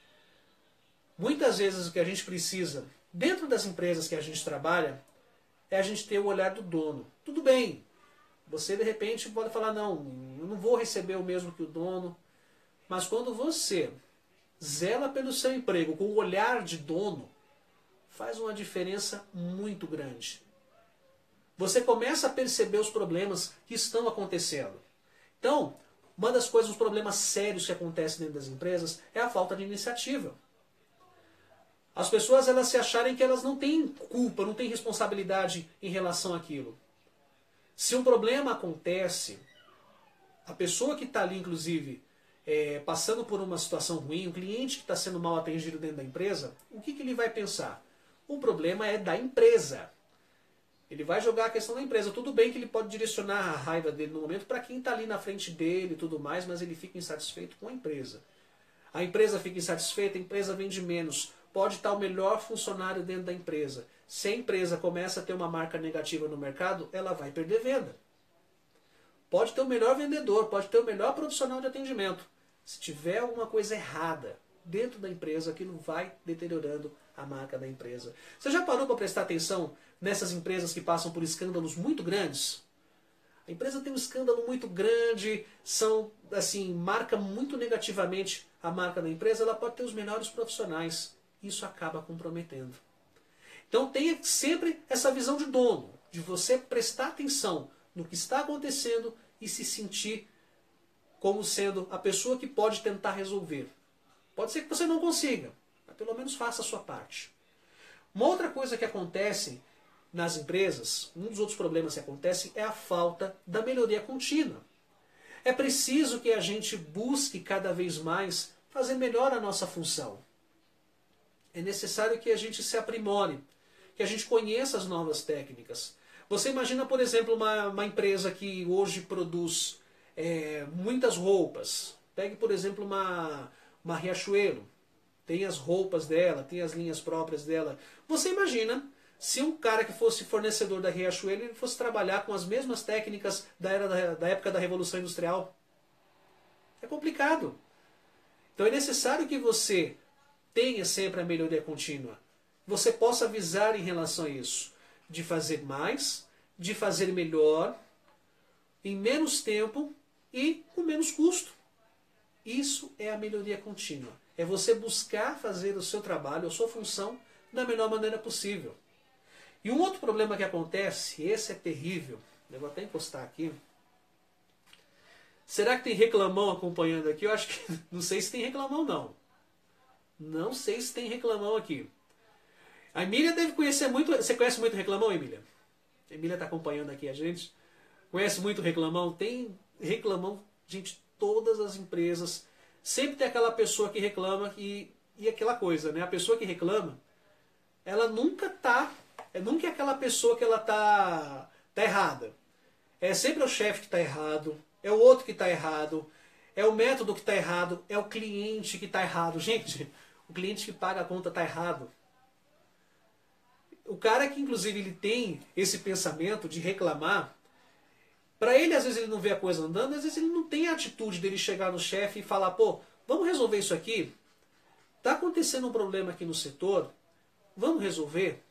muitas vezes o que a gente precisa, dentro das empresas que a gente trabalha, é a gente ter o olhar do dono. Tudo bem, você de repente pode falar, não, eu não vou receber o mesmo que o dono. Mas quando você zela pelo seu emprego com o olhar de dono, faz uma diferença muito grande. Você começa a perceber os problemas que estão acontecendo. Então, uma das coisas, os problemas sérios que acontecem dentro das empresas é a falta de iniciativa. As pessoas elas se acharem que elas não têm culpa, não têm responsabilidade em relação àquilo. Se um problema acontece, a pessoa que está ali, inclusive, é, passando por uma situação ruim, o cliente que está sendo mal atendido dentro da empresa, o que, que ele vai pensar? O problema é da empresa. Ele vai jogar a questão da empresa. Tudo bem que ele pode direcionar a raiva dele no momento para quem está ali na frente dele e tudo mais, mas ele fica insatisfeito com a empresa. A empresa fica insatisfeita, a empresa vende menos. Pode estar o melhor funcionário dentro da empresa. Se a empresa começa a ter uma marca negativa no mercado, ela vai perder venda. Pode ter o melhor vendedor, pode ter o melhor profissional de atendimento. Se tiver alguma coisa errada dentro da empresa, aquilo vai deteriorando a marca da empresa. Você já parou para prestar atenção nessas empresas que passam por escândalos muito grandes? A empresa tem um escândalo muito grande, são assim, marca muito negativamente a marca da empresa, ela pode ter os melhores profissionais. Isso acaba comprometendo. Então tenha sempre essa visão de dono, de você prestar atenção no que está acontecendo e se sentir como sendo a pessoa que pode tentar resolver. Pode ser que você não consiga, mas pelo menos faça a sua parte. Uma outra coisa que acontece nas empresas, um dos outros problemas que acontece é a falta da melhoria contínua. É preciso que a gente busque cada vez mais fazer melhor a nossa função. É necessário que a gente se aprimore, que a gente conheça as novas técnicas. Você imagina, por exemplo, uma, uma empresa que hoje produz é, muitas roupas. Pegue, por exemplo, uma, uma Riachuelo. Tem as roupas dela, tem as linhas próprias dela. Você imagina se um cara que fosse fornecedor da Riachuelo ele fosse trabalhar com as mesmas técnicas da, era da, da época da Revolução Industrial. É complicado. Então é necessário que você tenha sempre a melhoria contínua. Você possa avisar em relação a isso. De fazer mais, de fazer melhor, em menos tempo e com menos custo. Isso é a melhoria contínua. É você buscar fazer o seu trabalho, a sua função, da melhor maneira possível. E um outro problema que acontece, esse é terrível, eu vou até encostar aqui. Será que tem reclamão acompanhando aqui? Eu acho que. Não sei se tem reclamão, não. Não sei se tem reclamão aqui. A Emília deve conhecer muito. Você conhece muito reclamão, Emília? A Emília está acompanhando aqui a gente. Conhece muito reclamão? Tem reclamão, gente, todas as empresas. Sempre tem aquela pessoa que reclama e, e aquela coisa, né? A pessoa que reclama, ela nunca tá é nunca é aquela pessoa que ela tá, tá errada. É sempre o chefe que está errado, é o outro que está errado, é o método que está errado, é o cliente que está errado. Gente, o cliente que paga a conta está errado. O cara que inclusive ele tem esse pensamento de reclamar, para ele às vezes ele não vê a coisa andando, às vezes ele não tem a atitude dele chegar no chefe e falar, pô, vamos resolver isso aqui? Está acontecendo um problema aqui no setor, vamos resolver?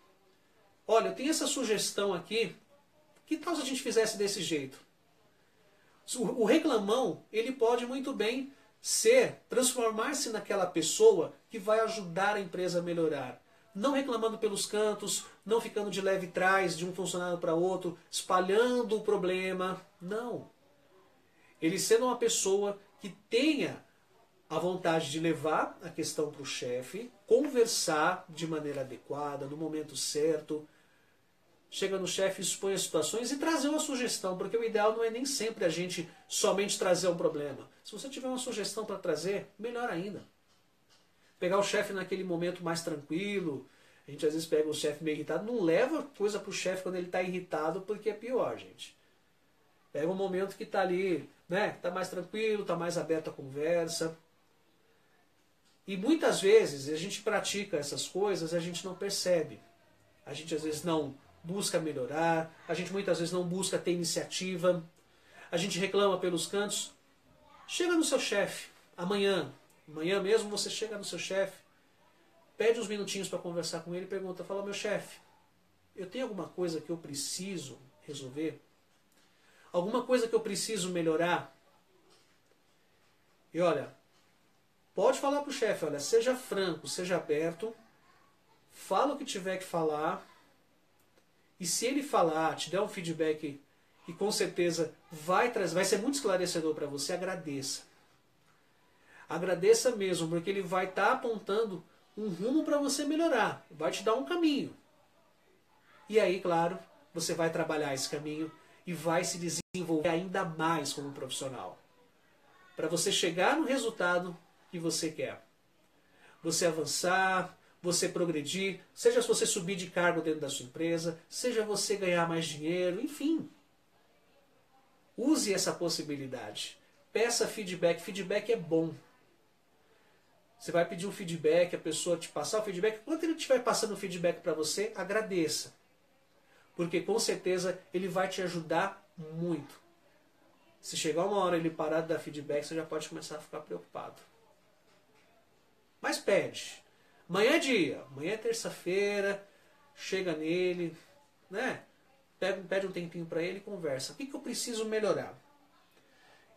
Olha, eu tenho essa sugestão aqui. Que tal se a gente fizesse desse jeito? O reclamão, ele pode muito bem ser, transformar-se naquela pessoa que vai ajudar a empresa a melhorar. Não reclamando pelos cantos, não ficando de leve trás de um funcionário para outro, espalhando o problema. Não. Ele sendo uma pessoa que tenha a vontade de levar a questão para o chefe, conversar de maneira adequada, no momento certo, chega no chefe, expõe as situações e trazer uma sugestão, porque o ideal não é nem sempre a gente somente trazer um problema. Se você tiver uma sugestão para trazer, melhor ainda. Pegar o chefe naquele momento mais tranquilo, a gente às vezes pega o chefe meio irritado, não leva coisa para o chefe quando ele está irritado, porque é pior, gente. Pega um momento que está ali, né, está mais tranquilo, está mais aberto a conversa. E muitas vezes a gente pratica essas coisas, a gente não percebe. A gente às vezes não busca melhorar, a gente muitas vezes não busca ter iniciativa, a gente reclama pelos cantos. Chega no seu chefe, amanhã, amanhã mesmo você chega no seu chefe, pede uns minutinhos para conversar com ele e pergunta, fala, meu chefe, eu tenho alguma coisa que eu preciso resolver? Alguma coisa que eu preciso melhorar? E olha, pode falar para o chefe, olha, seja franco, seja aberto, fala o que tiver que falar, e se ele falar, te der um feedback que com certeza vai vai ser muito esclarecedor para você, agradeça. Agradeça mesmo, porque ele vai estar tá apontando um rumo para você melhorar, vai te dar um caminho. E aí, claro, você vai trabalhar esse caminho e vai se desenvolver ainda mais como profissional. Para você chegar no resultado que você quer. Você avançar, você progredir, seja você subir de cargo dentro da sua empresa, seja você ganhar mais dinheiro, enfim. Use essa possibilidade. Peça feedback. Feedback é bom. Você vai pedir um feedback, a pessoa te passar o feedback. Quando ele estiver passando o feedback para você, agradeça. Porque com certeza ele vai te ajudar muito. Se chegar uma hora ele parar de dar feedback, você já pode começar a ficar preocupado. Mas pede. Amanhã é dia, amanhã é terça-feira, chega nele, né? Pede, pede um tempinho para ele e conversa. O que, que eu preciso melhorar?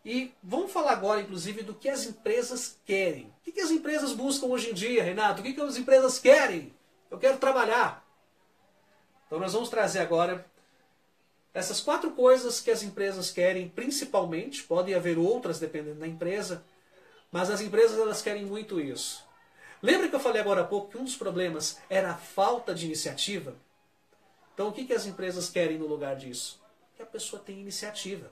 E vamos falar agora, inclusive, do que as empresas querem. O que, as empresas buscam hoje em dia, Renato? O que, as empresas querem? Eu quero trabalhar. Então nós vamos trazer agora Essas quatro coisas que as empresas querem principalmente, podem haver outras dependendo da empresa, mas as empresas elas querem muito isso. Lembra que eu falei agora há pouco que um dos problemas era a falta de iniciativa? Então o que as empresas querem no lugar disso? Que a pessoa tenha iniciativa.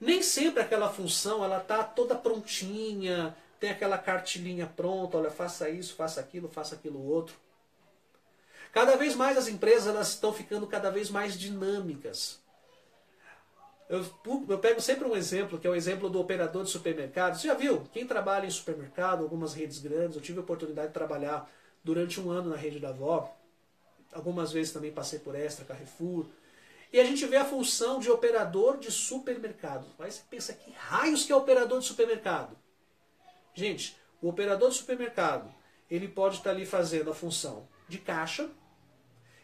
Nem sempre aquela função ela está toda prontinha, tem aquela cartilinha pronta, olha, faça isso, faça aquilo, faça aquilo outro. Cada vez mais as empresas elas estão ficando cada vez mais dinâmicas. Eu, eu, pego sempre um exemplo, que é o exemplo do operador de supermercado. Você já viu? Quem trabalha em supermercado, algumas redes grandes, eu tive a oportunidade de trabalhar durante um ano na rede da avó. Algumas vezes também passei por Extra, Carrefour. E a gente vê a função de operador de supermercado. Aí você pensa, que raios que é operador de supermercado? Gente, o operador de supermercado, ele pode estar ali fazendo a função de caixa,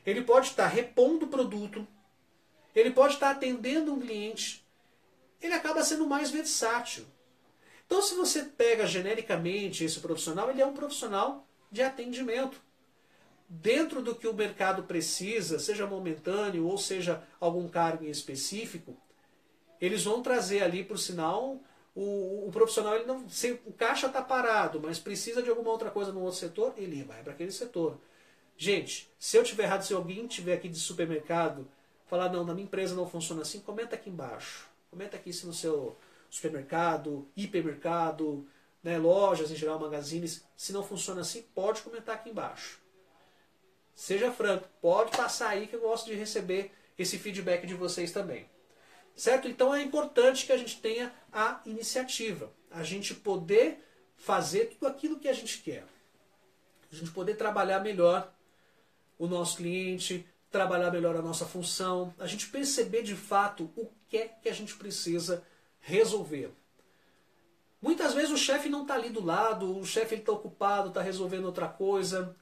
ele pode estar repondo o produto, ele pode estar atendendo um cliente, ele acaba sendo mais versátil. Então, se você pega genericamente esse profissional, ele é um profissional de atendimento. Dentro do que o mercado precisa, seja momentâneo ou seja algum cargo em específico, eles vão trazer ali, por sinal, o, o profissional, ele não, se o caixa está parado, mas precisa de alguma outra coisa no outro setor, ele vai para aquele setor. Gente, se eu tiver errado, se alguém tiver aqui de supermercado, falar, não, na minha empresa não funciona assim, comenta aqui embaixo. Comenta aqui se no seu supermercado, hipermercado, né, lojas em geral, magazines, se não funciona assim, pode comentar aqui embaixo. Seja franco, pode passar aí que eu gosto de receber esse feedback de vocês também. Certo? Então é importante que a gente tenha a iniciativa, a gente poder fazer tudo aquilo que a gente quer. A gente poder trabalhar melhor o nosso cliente, trabalhar melhor a nossa função, a gente perceber de fato o que é que a gente precisa resolver. Muitas vezes o chefe não está ali do lado, o chefe está ocupado, está resolvendo outra coisa.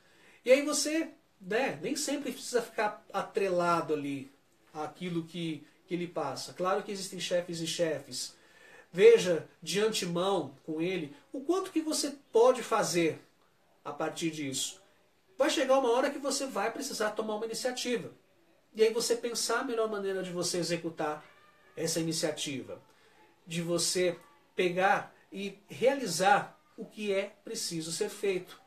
E aí você né, nem sempre precisa ficar atrelado ali àquilo que, que ele passa. Claro que existem chefes e chefes. Veja de antemão com ele o quanto que você pode fazer a partir disso vai chegar uma hora que você vai precisar tomar uma iniciativa. E aí você pensar a melhor maneira de você executar essa iniciativa. De você pegar e realizar o que é preciso ser feito.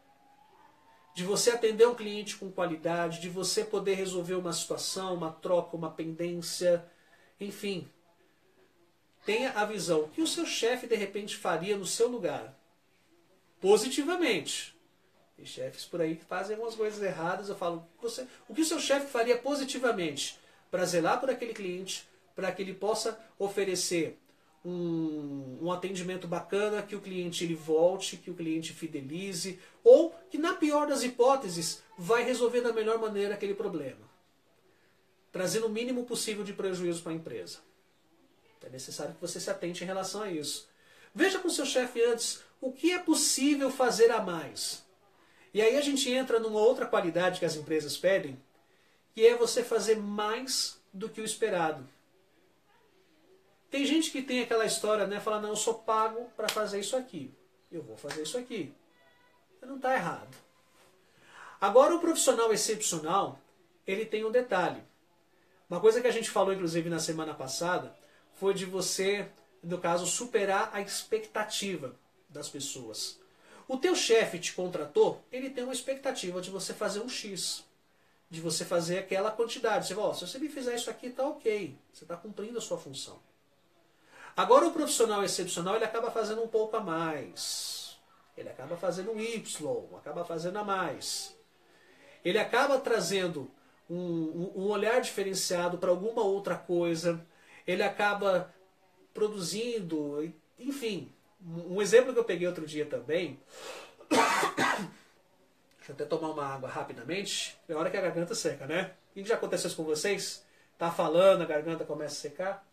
De você atender um cliente com qualidade, de você poder resolver uma situação, uma troca, uma pendência, enfim. Tenha a visão que o seu chefe de repente faria no seu lugar. Positivamente tem chefes por aí que fazem algumas coisas erradas. Eu falo, você, o que o seu chefe faria positivamente para zelar por aquele cliente, para que ele possa oferecer um, um, atendimento bacana, que o cliente ele volte, que o cliente fidelize, ou que na pior das hipóteses vai resolver da melhor maneira aquele problema, trazendo o mínimo possível de prejuízo para a empresa. É necessário que você se atente em relação a isso. Veja com seu chefe antes o que é possível fazer a mais. E aí a gente entra numa outra qualidade que as empresas pedem, que é você fazer mais do que o esperado. Tem gente que tem aquela história, né? Fala, não, eu sou pago para fazer isso aqui. Eu vou fazer isso aqui. Não está errado. Agora, o profissional excepcional, ele tem um detalhe. Uma coisa que a gente falou, inclusive, na semana passada, foi de você, no caso, superar a expectativa das pessoas. O teu chefe te contratou, ele tem uma expectativa de você fazer um X. De você fazer aquela quantidade. Você fala, oh, se você me fizer isso aqui, tá ok. Você está cumprindo a sua função. Agora o profissional excepcional, ele acaba fazendo um pouco a mais. Ele acaba fazendo um Y, acaba fazendo a mais. Ele acaba trazendo um, um olhar diferenciado para alguma outra coisa. Ele acaba produzindo, enfim, um exemplo que eu peguei outro dia também. Deixa eu até tomar uma água rapidamente. É hora que a garganta seca, né? O que já aconteceu com vocês? Tá falando, a garganta começa a secar?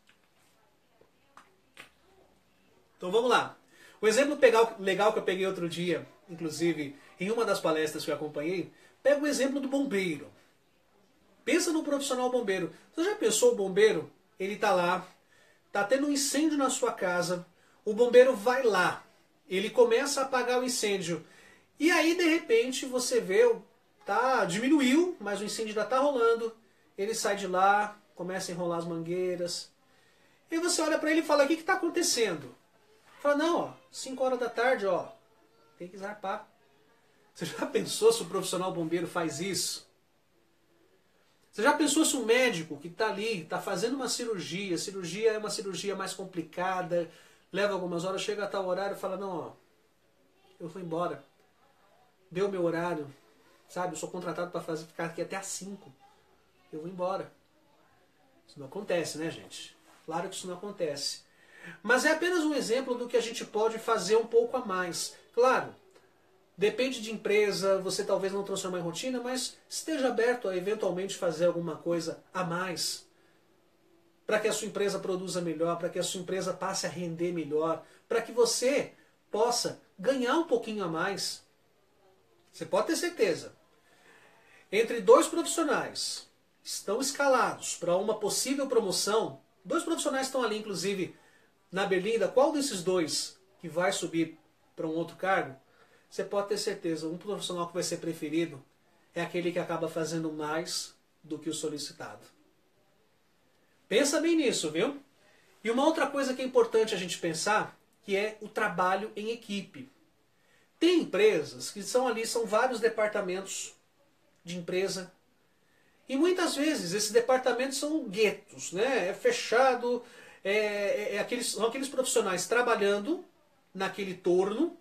Então vamos lá. O exemplo legal que eu peguei outro dia, inclusive em uma das palestras que eu acompanhei, pega o exemplo do bombeiro. Pensa no profissional bombeiro. Você já pensou o bombeiro? Ele está lá, está tendo um incêndio na sua casa, o bombeiro vai lá, ele começa a apagar o incêndio. E aí, de repente, você vê, tá, diminuiu, mas o incêndio ainda está rolando. Ele sai de lá, começa a enrolar as mangueiras. E você olha para ele e fala: O que está acontecendo? Fala: Não, ó, 5 horas da tarde, ó, tem que zarpar. Você já pensou se o profissional bombeiro faz isso? Você já pensou se um médico que está ali, está fazendo uma cirurgia, cirurgia é uma cirurgia mais complicada, leva algumas horas, chega a tal horário e fala, não, ó, eu vou embora. Deu meu horário, sabe? Eu sou contratado para fazer ficar aqui até às 5. Eu vou embora. Isso não acontece, né, gente? Claro que isso não acontece. Mas é apenas um exemplo do que a gente pode fazer um pouco a mais. Claro, Depende de empresa, você talvez não transformar em rotina, mas esteja aberto a eventualmente fazer alguma coisa a mais para que a sua empresa produza melhor, para que a sua empresa passe a render melhor, para que você possa ganhar um pouquinho a mais. Você pode ter certeza. Entre dois profissionais estão escalados para uma possível promoção, dois profissionais estão ali, inclusive, na berlinda, qual desses dois que vai subir para um outro cargo? você pode ter certeza, um profissional que vai ser preferido é aquele que acaba fazendo mais do que o solicitado. Pensa bem nisso, viu? E uma outra coisa que é importante a gente pensar, que é o trabalho em equipe. Tem empresas que são ali, são vários departamentos de empresa. E muitas vezes esses departamentos são guetos, né? É fechado, é, é, é aqueles, são aqueles profissionais trabalhando naquele torno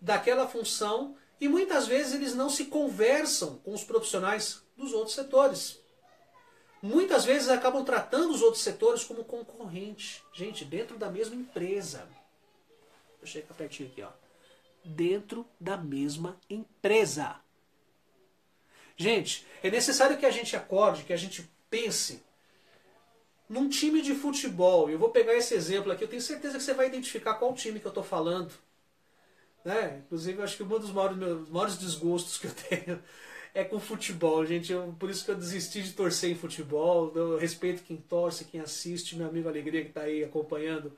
daquela função e muitas vezes eles não se conversam com os profissionais dos outros setores. Muitas vezes acabam tratando os outros setores como concorrente. Gente, dentro da mesma empresa. Deixa eu chegar pertinho aqui, ó. Dentro da mesma empresa. Gente, é necessário que a gente acorde, que a gente pense num time de futebol. Eu vou pegar esse exemplo aqui, eu tenho certeza que você vai identificar qual time que eu estou falando. Né? Inclusive, eu acho que um dos maiores, meus maiores desgostos que eu tenho é com futebol, gente. Eu, por isso que eu desisti de torcer em futebol. Eu respeito quem torce, quem assiste, meu amigo Alegria que está aí acompanhando.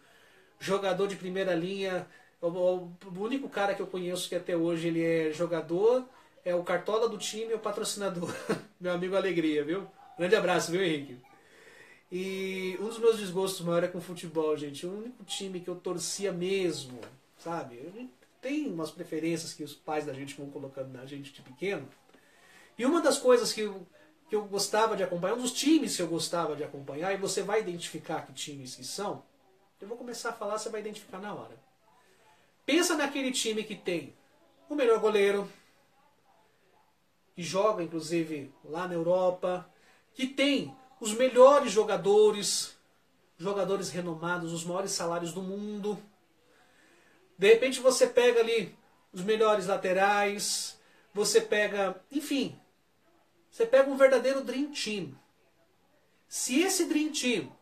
Jogador de primeira linha. O, o, o, único cara que eu conheço que até hoje ele é jogador, é o cartola do time e o patrocinador. meu amigo Alegria, viu? Grande abraço, viu, Henrique? E um dos meus desgostos maiores é com futebol, gente. O único time que eu torcia mesmo, sabe? Tem umas preferências que os pais da gente vão colocando na gente de pequeno. E uma das coisas que eu, que eu gostava de acompanhar, um dos times que eu gostava de acompanhar, e você vai identificar que times que são, eu vou começar a falar, você vai identificar na hora. Pensa naquele time que tem o melhor goleiro, que joga inclusive lá na Europa, que tem os melhores jogadores, jogadores renomados, os maiores salários do mundo de repente você pega ali os melhores laterais, você pega, enfim, você pega um verdadeiro Dream Team. Se esse Dream Team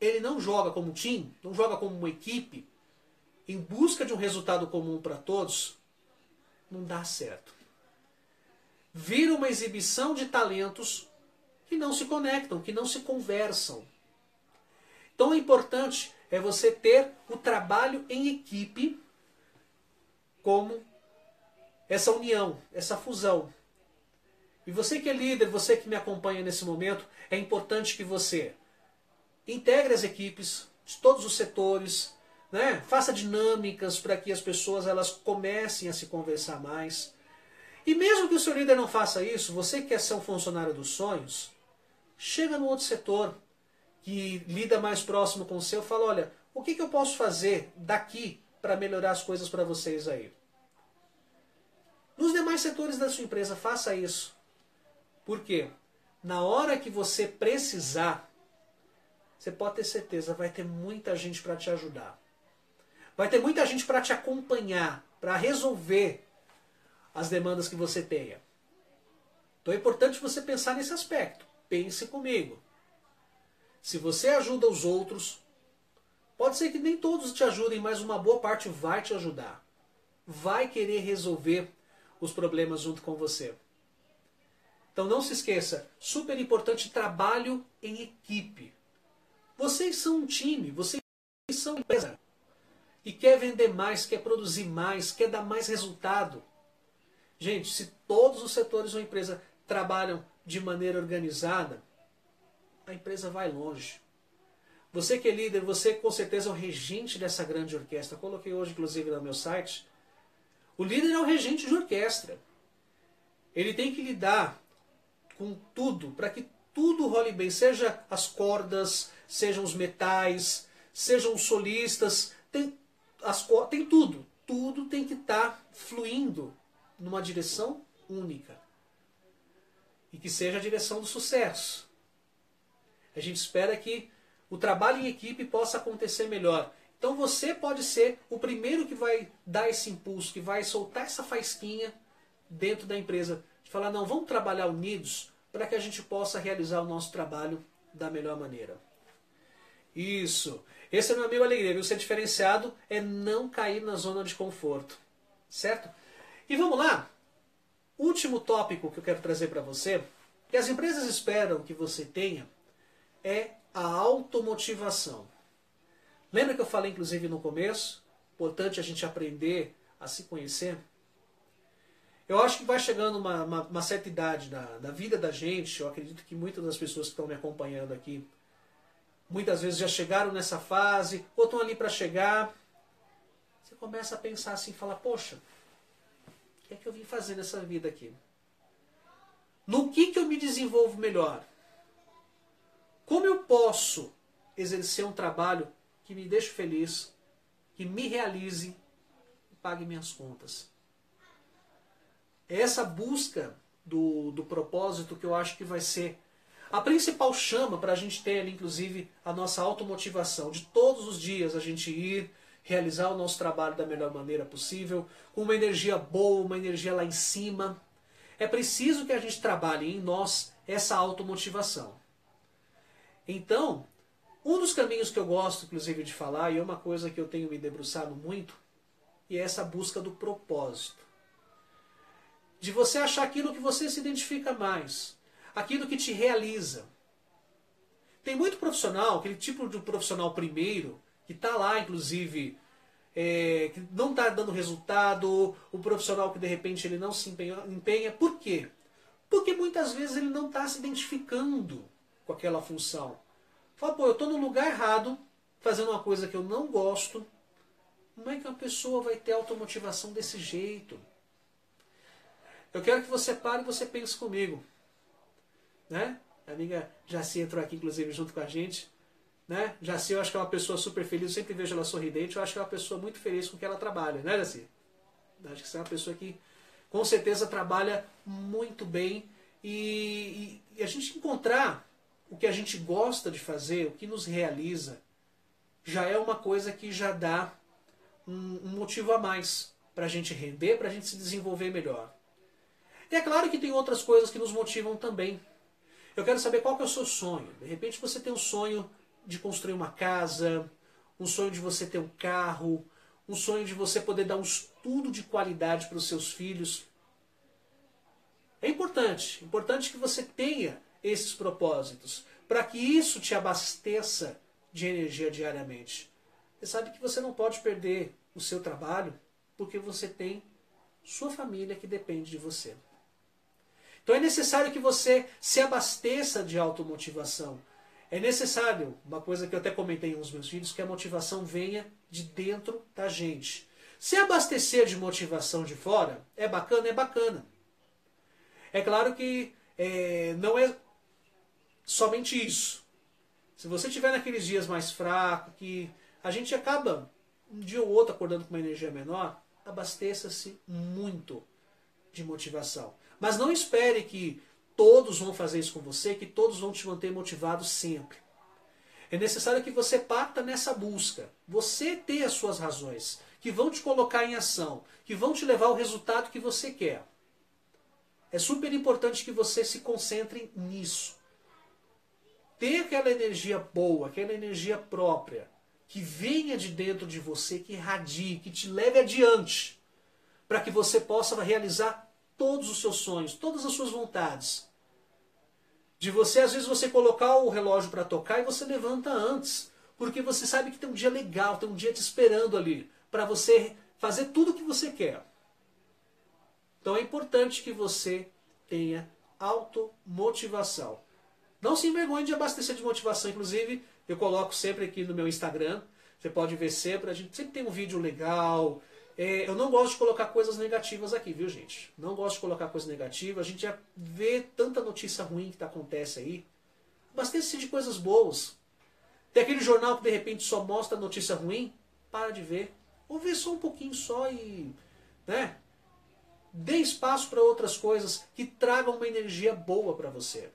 ele não joga como time, não joga como uma equipe, em busca de um resultado comum para todos, não dá certo. Vira uma exibição de talentos que não se conectam, que não se conversam. Então é importante é você ter o trabalho em equipe como essa união, essa fusão. E você que é líder, você que me acompanha nesse momento, é importante que você integre as equipes de todos os setores, né? faça dinâmicas para que as pessoas elas comecem a se conversar mais. E mesmo que o seu líder não faça isso, você que quer ser um funcionário dos sonhos, chega no outro setor, que lida mais próximo com o seu, fala, olha, o que, que eu posso fazer daqui para melhorar as coisas para vocês aí? Nos demais setores da sua empresa, faça isso. Por quê? Na hora que você precisar, você pode ter certeza, vai ter muita gente para te ajudar. Vai ter muita gente para te acompanhar, para resolver as demandas que você tenha. Então é importante você pensar nesse aspecto. Pense comigo. Se você ajuda os outros, pode ser que nem todos te ajudem, mas uma boa parte vai te ajudar. Vai querer resolver os problemas junto com você. Então não se esqueça, super importante trabalho em equipe. Vocês são um time, vocês são empresa. E quer vender mais, quer produzir mais, quer dar mais resultado. Gente, se todos os setores da empresa trabalham de maneira organizada, a empresa vai longe. Você que é líder, você com certeza é o regente dessa grande orquestra. coloquei hoje, inclusive, no meu site. O líder é o regente de orquestra. Ele tem que lidar com tudo, para que tudo role bem, seja as cordas, sejam os metais, sejam os solistas, tem, as, tem tudo. Tudo tem que estar tá fluindo numa direção única. E que seja a direção do sucesso. A gente espera que o trabalho em equipe possa acontecer melhor. Então você pode ser o primeiro que vai dar esse impulso, que vai soltar essa faisquinha dentro da empresa. De falar, não, vamos trabalhar unidos para que a gente possa realizar o nosso trabalho da melhor maneira. Isso. Esse é meu amigo Alegria. Viu? Ser diferenciado é não cair na zona de conforto. Certo? E vamos lá. Último tópico que eu quero trazer para você, que as empresas esperam que você tenha, é a automotivação. Lembra que eu falei, inclusive, no começo? Importante a gente aprender a se conhecer. Eu acho que vai chegando uma, uma, uma certa idade da, da vida da gente, eu acredito que muitas das pessoas que estão me acompanhando aqui, muitas vezes já chegaram nessa fase, ou estão ali para chegar. Você começa a pensar assim, falar, poxa, que é que eu vim fazer nessa vida aqui? No que, que eu me desenvolvo melhor? Como eu posso exercer um trabalho que me deixe feliz, que me realize e pague minhas contas? É essa busca do, do propósito que eu acho que vai ser a principal chama para a gente ter ali, inclusive, a nossa automotivação, de todos os dias a gente ir realizar o nosso trabalho da melhor maneira possível, com uma energia boa, uma energia lá em cima. É preciso que a gente trabalhe em nós essa automotivação. Então, um dos caminhos que eu gosto, inclusive, de falar, e é uma coisa que eu tenho me debruçado muito, e é essa busca do propósito. De você achar aquilo que você se identifica mais, aquilo que te realiza. Tem muito profissional, aquele tipo de profissional primeiro, que está lá, inclusive, é, que não está dando resultado, o profissional que de repente ele não se empenha, empenha. Por quê? Porque muitas vezes ele não está se identificando com aquela função. Fala, pô, eu estou no lugar errado, fazendo uma coisa que eu não gosto. Como é que uma pessoa vai ter automotivação desse jeito? Eu quero que você pare e você pense comigo. Né? A amiga Jaci entrou aqui, inclusive, junto com a gente. Né? Jaci, eu acho que é uma pessoa super feliz, eu sempre vejo ela sorridente, eu acho que é uma pessoa muito feliz com o que ela trabalha, né, Jaci? Acho que você é uma pessoa que com certeza trabalha muito bem e, e, e a gente encontrar o que a gente gosta de fazer, o que nos realiza, já é uma coisa que já dá um, um motivo a mais para a gente render, para a gente se desenvolver melhor. E é claro que tem outras coisas que nos motivam também. Eu quero saber qual que é o seu sonho. De repente você tem um sonho de construir uma casa, um sonho de você ter um carro, um sonho de você poder dar um estudo de qualidade para os seus filhos. É importante, importante que você tenha esses propósitos, para que isso te abasteça de energia diariamente. Você sabe que você não pode perder o seu trabalho porque você tem sua família que depende de você. Então é necessário que você se abasteça de automotivação. É necessário, uma coisa que eu até comentei com os meus filhos, que a motivação venha de dentro da gente. Se abastecer de motivação de fora é bacana, é bacana. É claro que é, não é somente isso. Se você tiver naqueles dias mais fracos, que a gente acaba um dia ou outro acordando com uma energia menor, abasteça-se muito de motivação. Mas não espere que todos vão fazer isso com você, que todos vão te manter motivado sempre. É necessário que você parta nessa busca. Você ter as suas razões, que vão te colocar em ação, que vão te levar ao resultado que você quer. É super importante que você se concentre nisso ter aquela energia boa, aquela energia própria, que venha de dentro de você, que irradie, que te leve adiante, para que você possa realizar todos os seus sonhos, todas as suas vontades. De você, às vezes, você colocar o relógio para tocar e você levanta antes, porque você sabe que tem um dia legal, tem um dia te esperando ali, para você fazer tudo o que você quer. Então é importante que você tenha automotivação. Não se envergonhe de abastecer de motivação. Inclusive, eu coloco sempre aqui no meu Instagram. Você pode ver sempre. A gente sempre tem um vídeo legal. É, eu não gosto de colocar coisas negativas aqui, viu, gente? Não gosto de colocar coisas negativas. A gente já vê tanta notícia ruim que acontece aí. Abasteça-se de coisas boas. Tem aquele jornal que de repente só mostra notícia ruim. Para de ver. Ou vê só um pouquinho só e. Né? Dê espaço para outras coisas que tragam uma energia boa para você.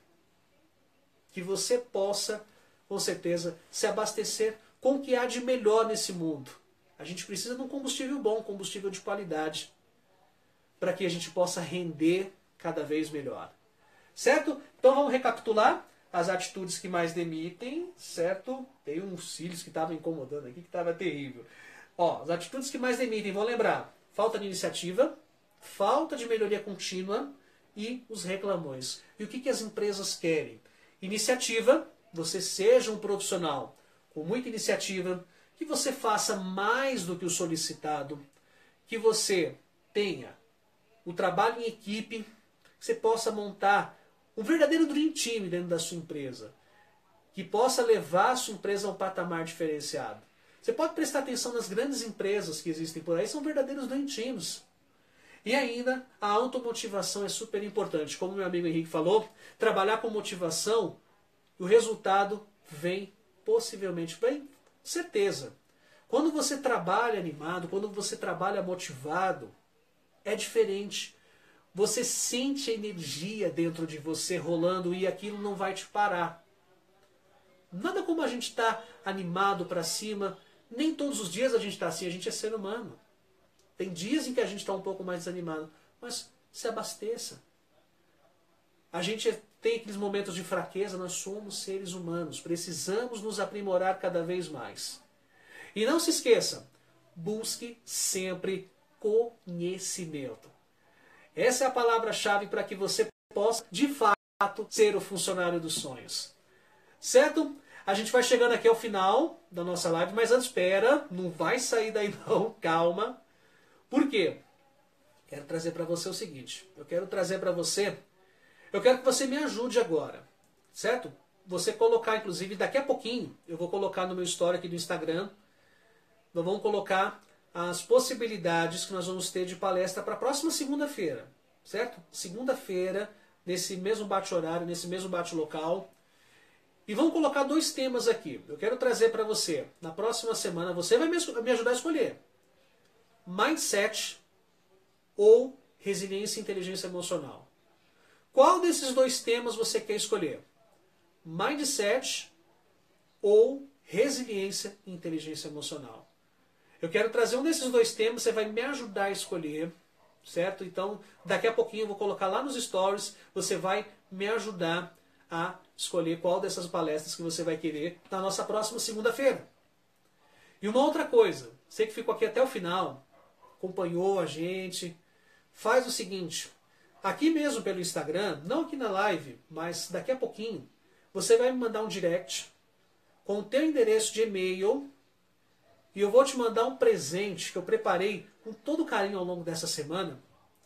Que você possa, com certeza, se abastecer com o que há de melhor nesse mundo. A gente precisa de um combustível bom, combustível de qualidade, para que a gente possa render cada vez melhor. Certo? Então vamos recapitular as atitudes que mais demitem, certo? Tem uns cílios que estavam incomodando aqui, que estava terrível. Ó, as atitudes que mais demitem, vão lembrar: falta de iniciativa, falta de melhoria contínua e os reclamões. E o que, que as empresas querem? Iniciativa, você seja um profissional com muita iniciativa, que você faça mais do que o solicitado, que você tenha o trabalho em equipe, que você possa montar um verdadeiro dream team dentro da sua empresa, que possa levar a sua empresa a um patamar diferenciado. Você pode prestar atenção nas grandes empresas que existem por aí, são verdadeiros dream teams. E ainda, a automotivação é super importante. Como meu amigo Henrique falou, trabalhar com motivação, o resultado vem possivelmente bem Certeza. Quando você trabalha animado, quando você trabalha motivado, é diferente. Você sente a energia dentro de você rolando e aquilo não vai te parar. Nada como a gente estar tá animado para cima. Nem todos os dias a gente está assim, a gente é ser humano. Tem dias em que a gente está um pouco mais desanimado, mas se abasteça. A gente tem aqueles momentos de fraqueza, nós somos seres humanos, precisamos nos aprimorar cada vez mais. E não se esqueça, busque sempre conhecimento. Essa é a palavra-chave para que você possa, de fato, ser o funcionário dos sonhos. Certo? A gente vai chegando aqui ao final da nossa live, mas antes, espera, não vai sair daí não, calma. Por quê? Quero trazer para você o seguinte, eu quero trazer para você eu quero que você me ajude agora, certo? Você colocar, inclusive, daqui a pouquinho, eu vou colocar no meu story aqui do Instagram, nós vamos colocar as possibilidades que nós vamos ter de palestra para a próxima segunda-feira, certo? Segunda-feira, nesse mesmo bate-horário, nesse mesmo bate-local. E vamos colocar dois temas aqui. Eu quero trazer para você, na próxima semana, você vai me ajudar a escolher. Mindset ou resiliência e inteligência emocional. Qual desses dois temas você quer escolher? Mindset ou resiliência e inteligência emocional? Eu quero trazer um desses dois temas, você vai me ajudar a escolher, certo? Então, daqui a pouquinho eu vou colocar lá nos stories, você vai me ajudar a escolher qual dessas palestras que você vai querer na nossa próxima segunda-feira. E uma outra coisa, você que ficou aqui até o final, acompanhou a gente, faz o seguinte, Aqui mesmo pelo Instagram, não aqui na live, mas daqui a pouquinho, você vai me mandar um direct com o teu endereço de e-mail e eu vou te mandar um presente que eu preparei com todo carinho ao longo dessa semana,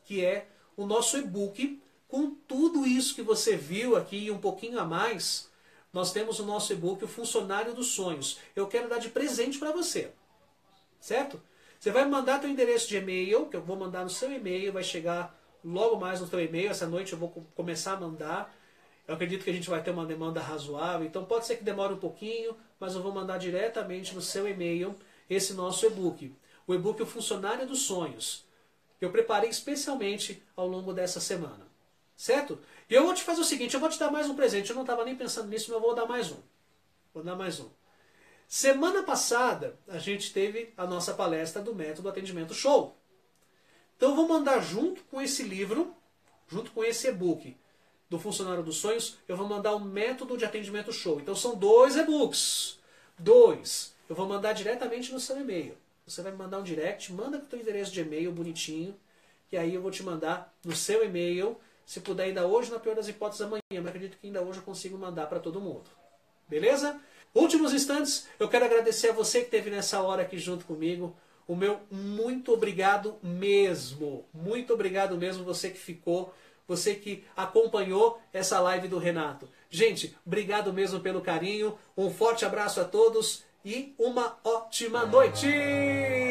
que é o nosso e-book com tudo isso que você viu aqui e um pouquinho a mais. Nós temos o nosso e-book, o Funcionário dos Sonhos. Eu quero dar de presente para você. Certo? Você vai mandar teu endereço de e-mail, que eu vou mandar no seu e-mail, vai chegar logo mais no seu e-mail. Essa noite eu vou começar a mandar. Eu acredito que a gente vai ter uma demanda razoável, então pode ser que demore um pouquinho, mas eu vou mandar diretamente no seu e-mail esse nosso e-book. O e-book O Funcionário dos Sonhos. Que eu preparei especialmente ao longo dessa semana. Certo? E eu vou te fazer o seguinte, eu vou te dar mais um presente. Eu não estava nem pensando nisso, mas eu vou dar mais um. Vou dar mais um. Semana passada, a gente teve a nossa palestra do Método Atendimento Show. Então eu vou mandar junto com esse livro, junto com esse e-book do Funcionário dos Sonhos, eu vou mandar o um método de atendimento show. Então são dois e-books. Dois. Eu vou mandar diretamente no seu e-mail. Você vai me mandar um direct, manda com o teu endereço de e-mail bonitinho, e aí eu vou te mandar no seu e-mail, se puder ainda hoje, na pior das hipóteses amanhã, mas acredito que ainda hoje eu consigo mandar para todo mundo. Beleza? Últimos instantes, eu quero agradecer a você que esteve nessa hora aqui junto comigo o meu muito obrigado mesmo. Muito obrigado mesmo você que ficou você que acompanhou essa live do Renato. Gente, obrigado mesmo pelo carinho. Um forte abraço a todos e uma ótima noite!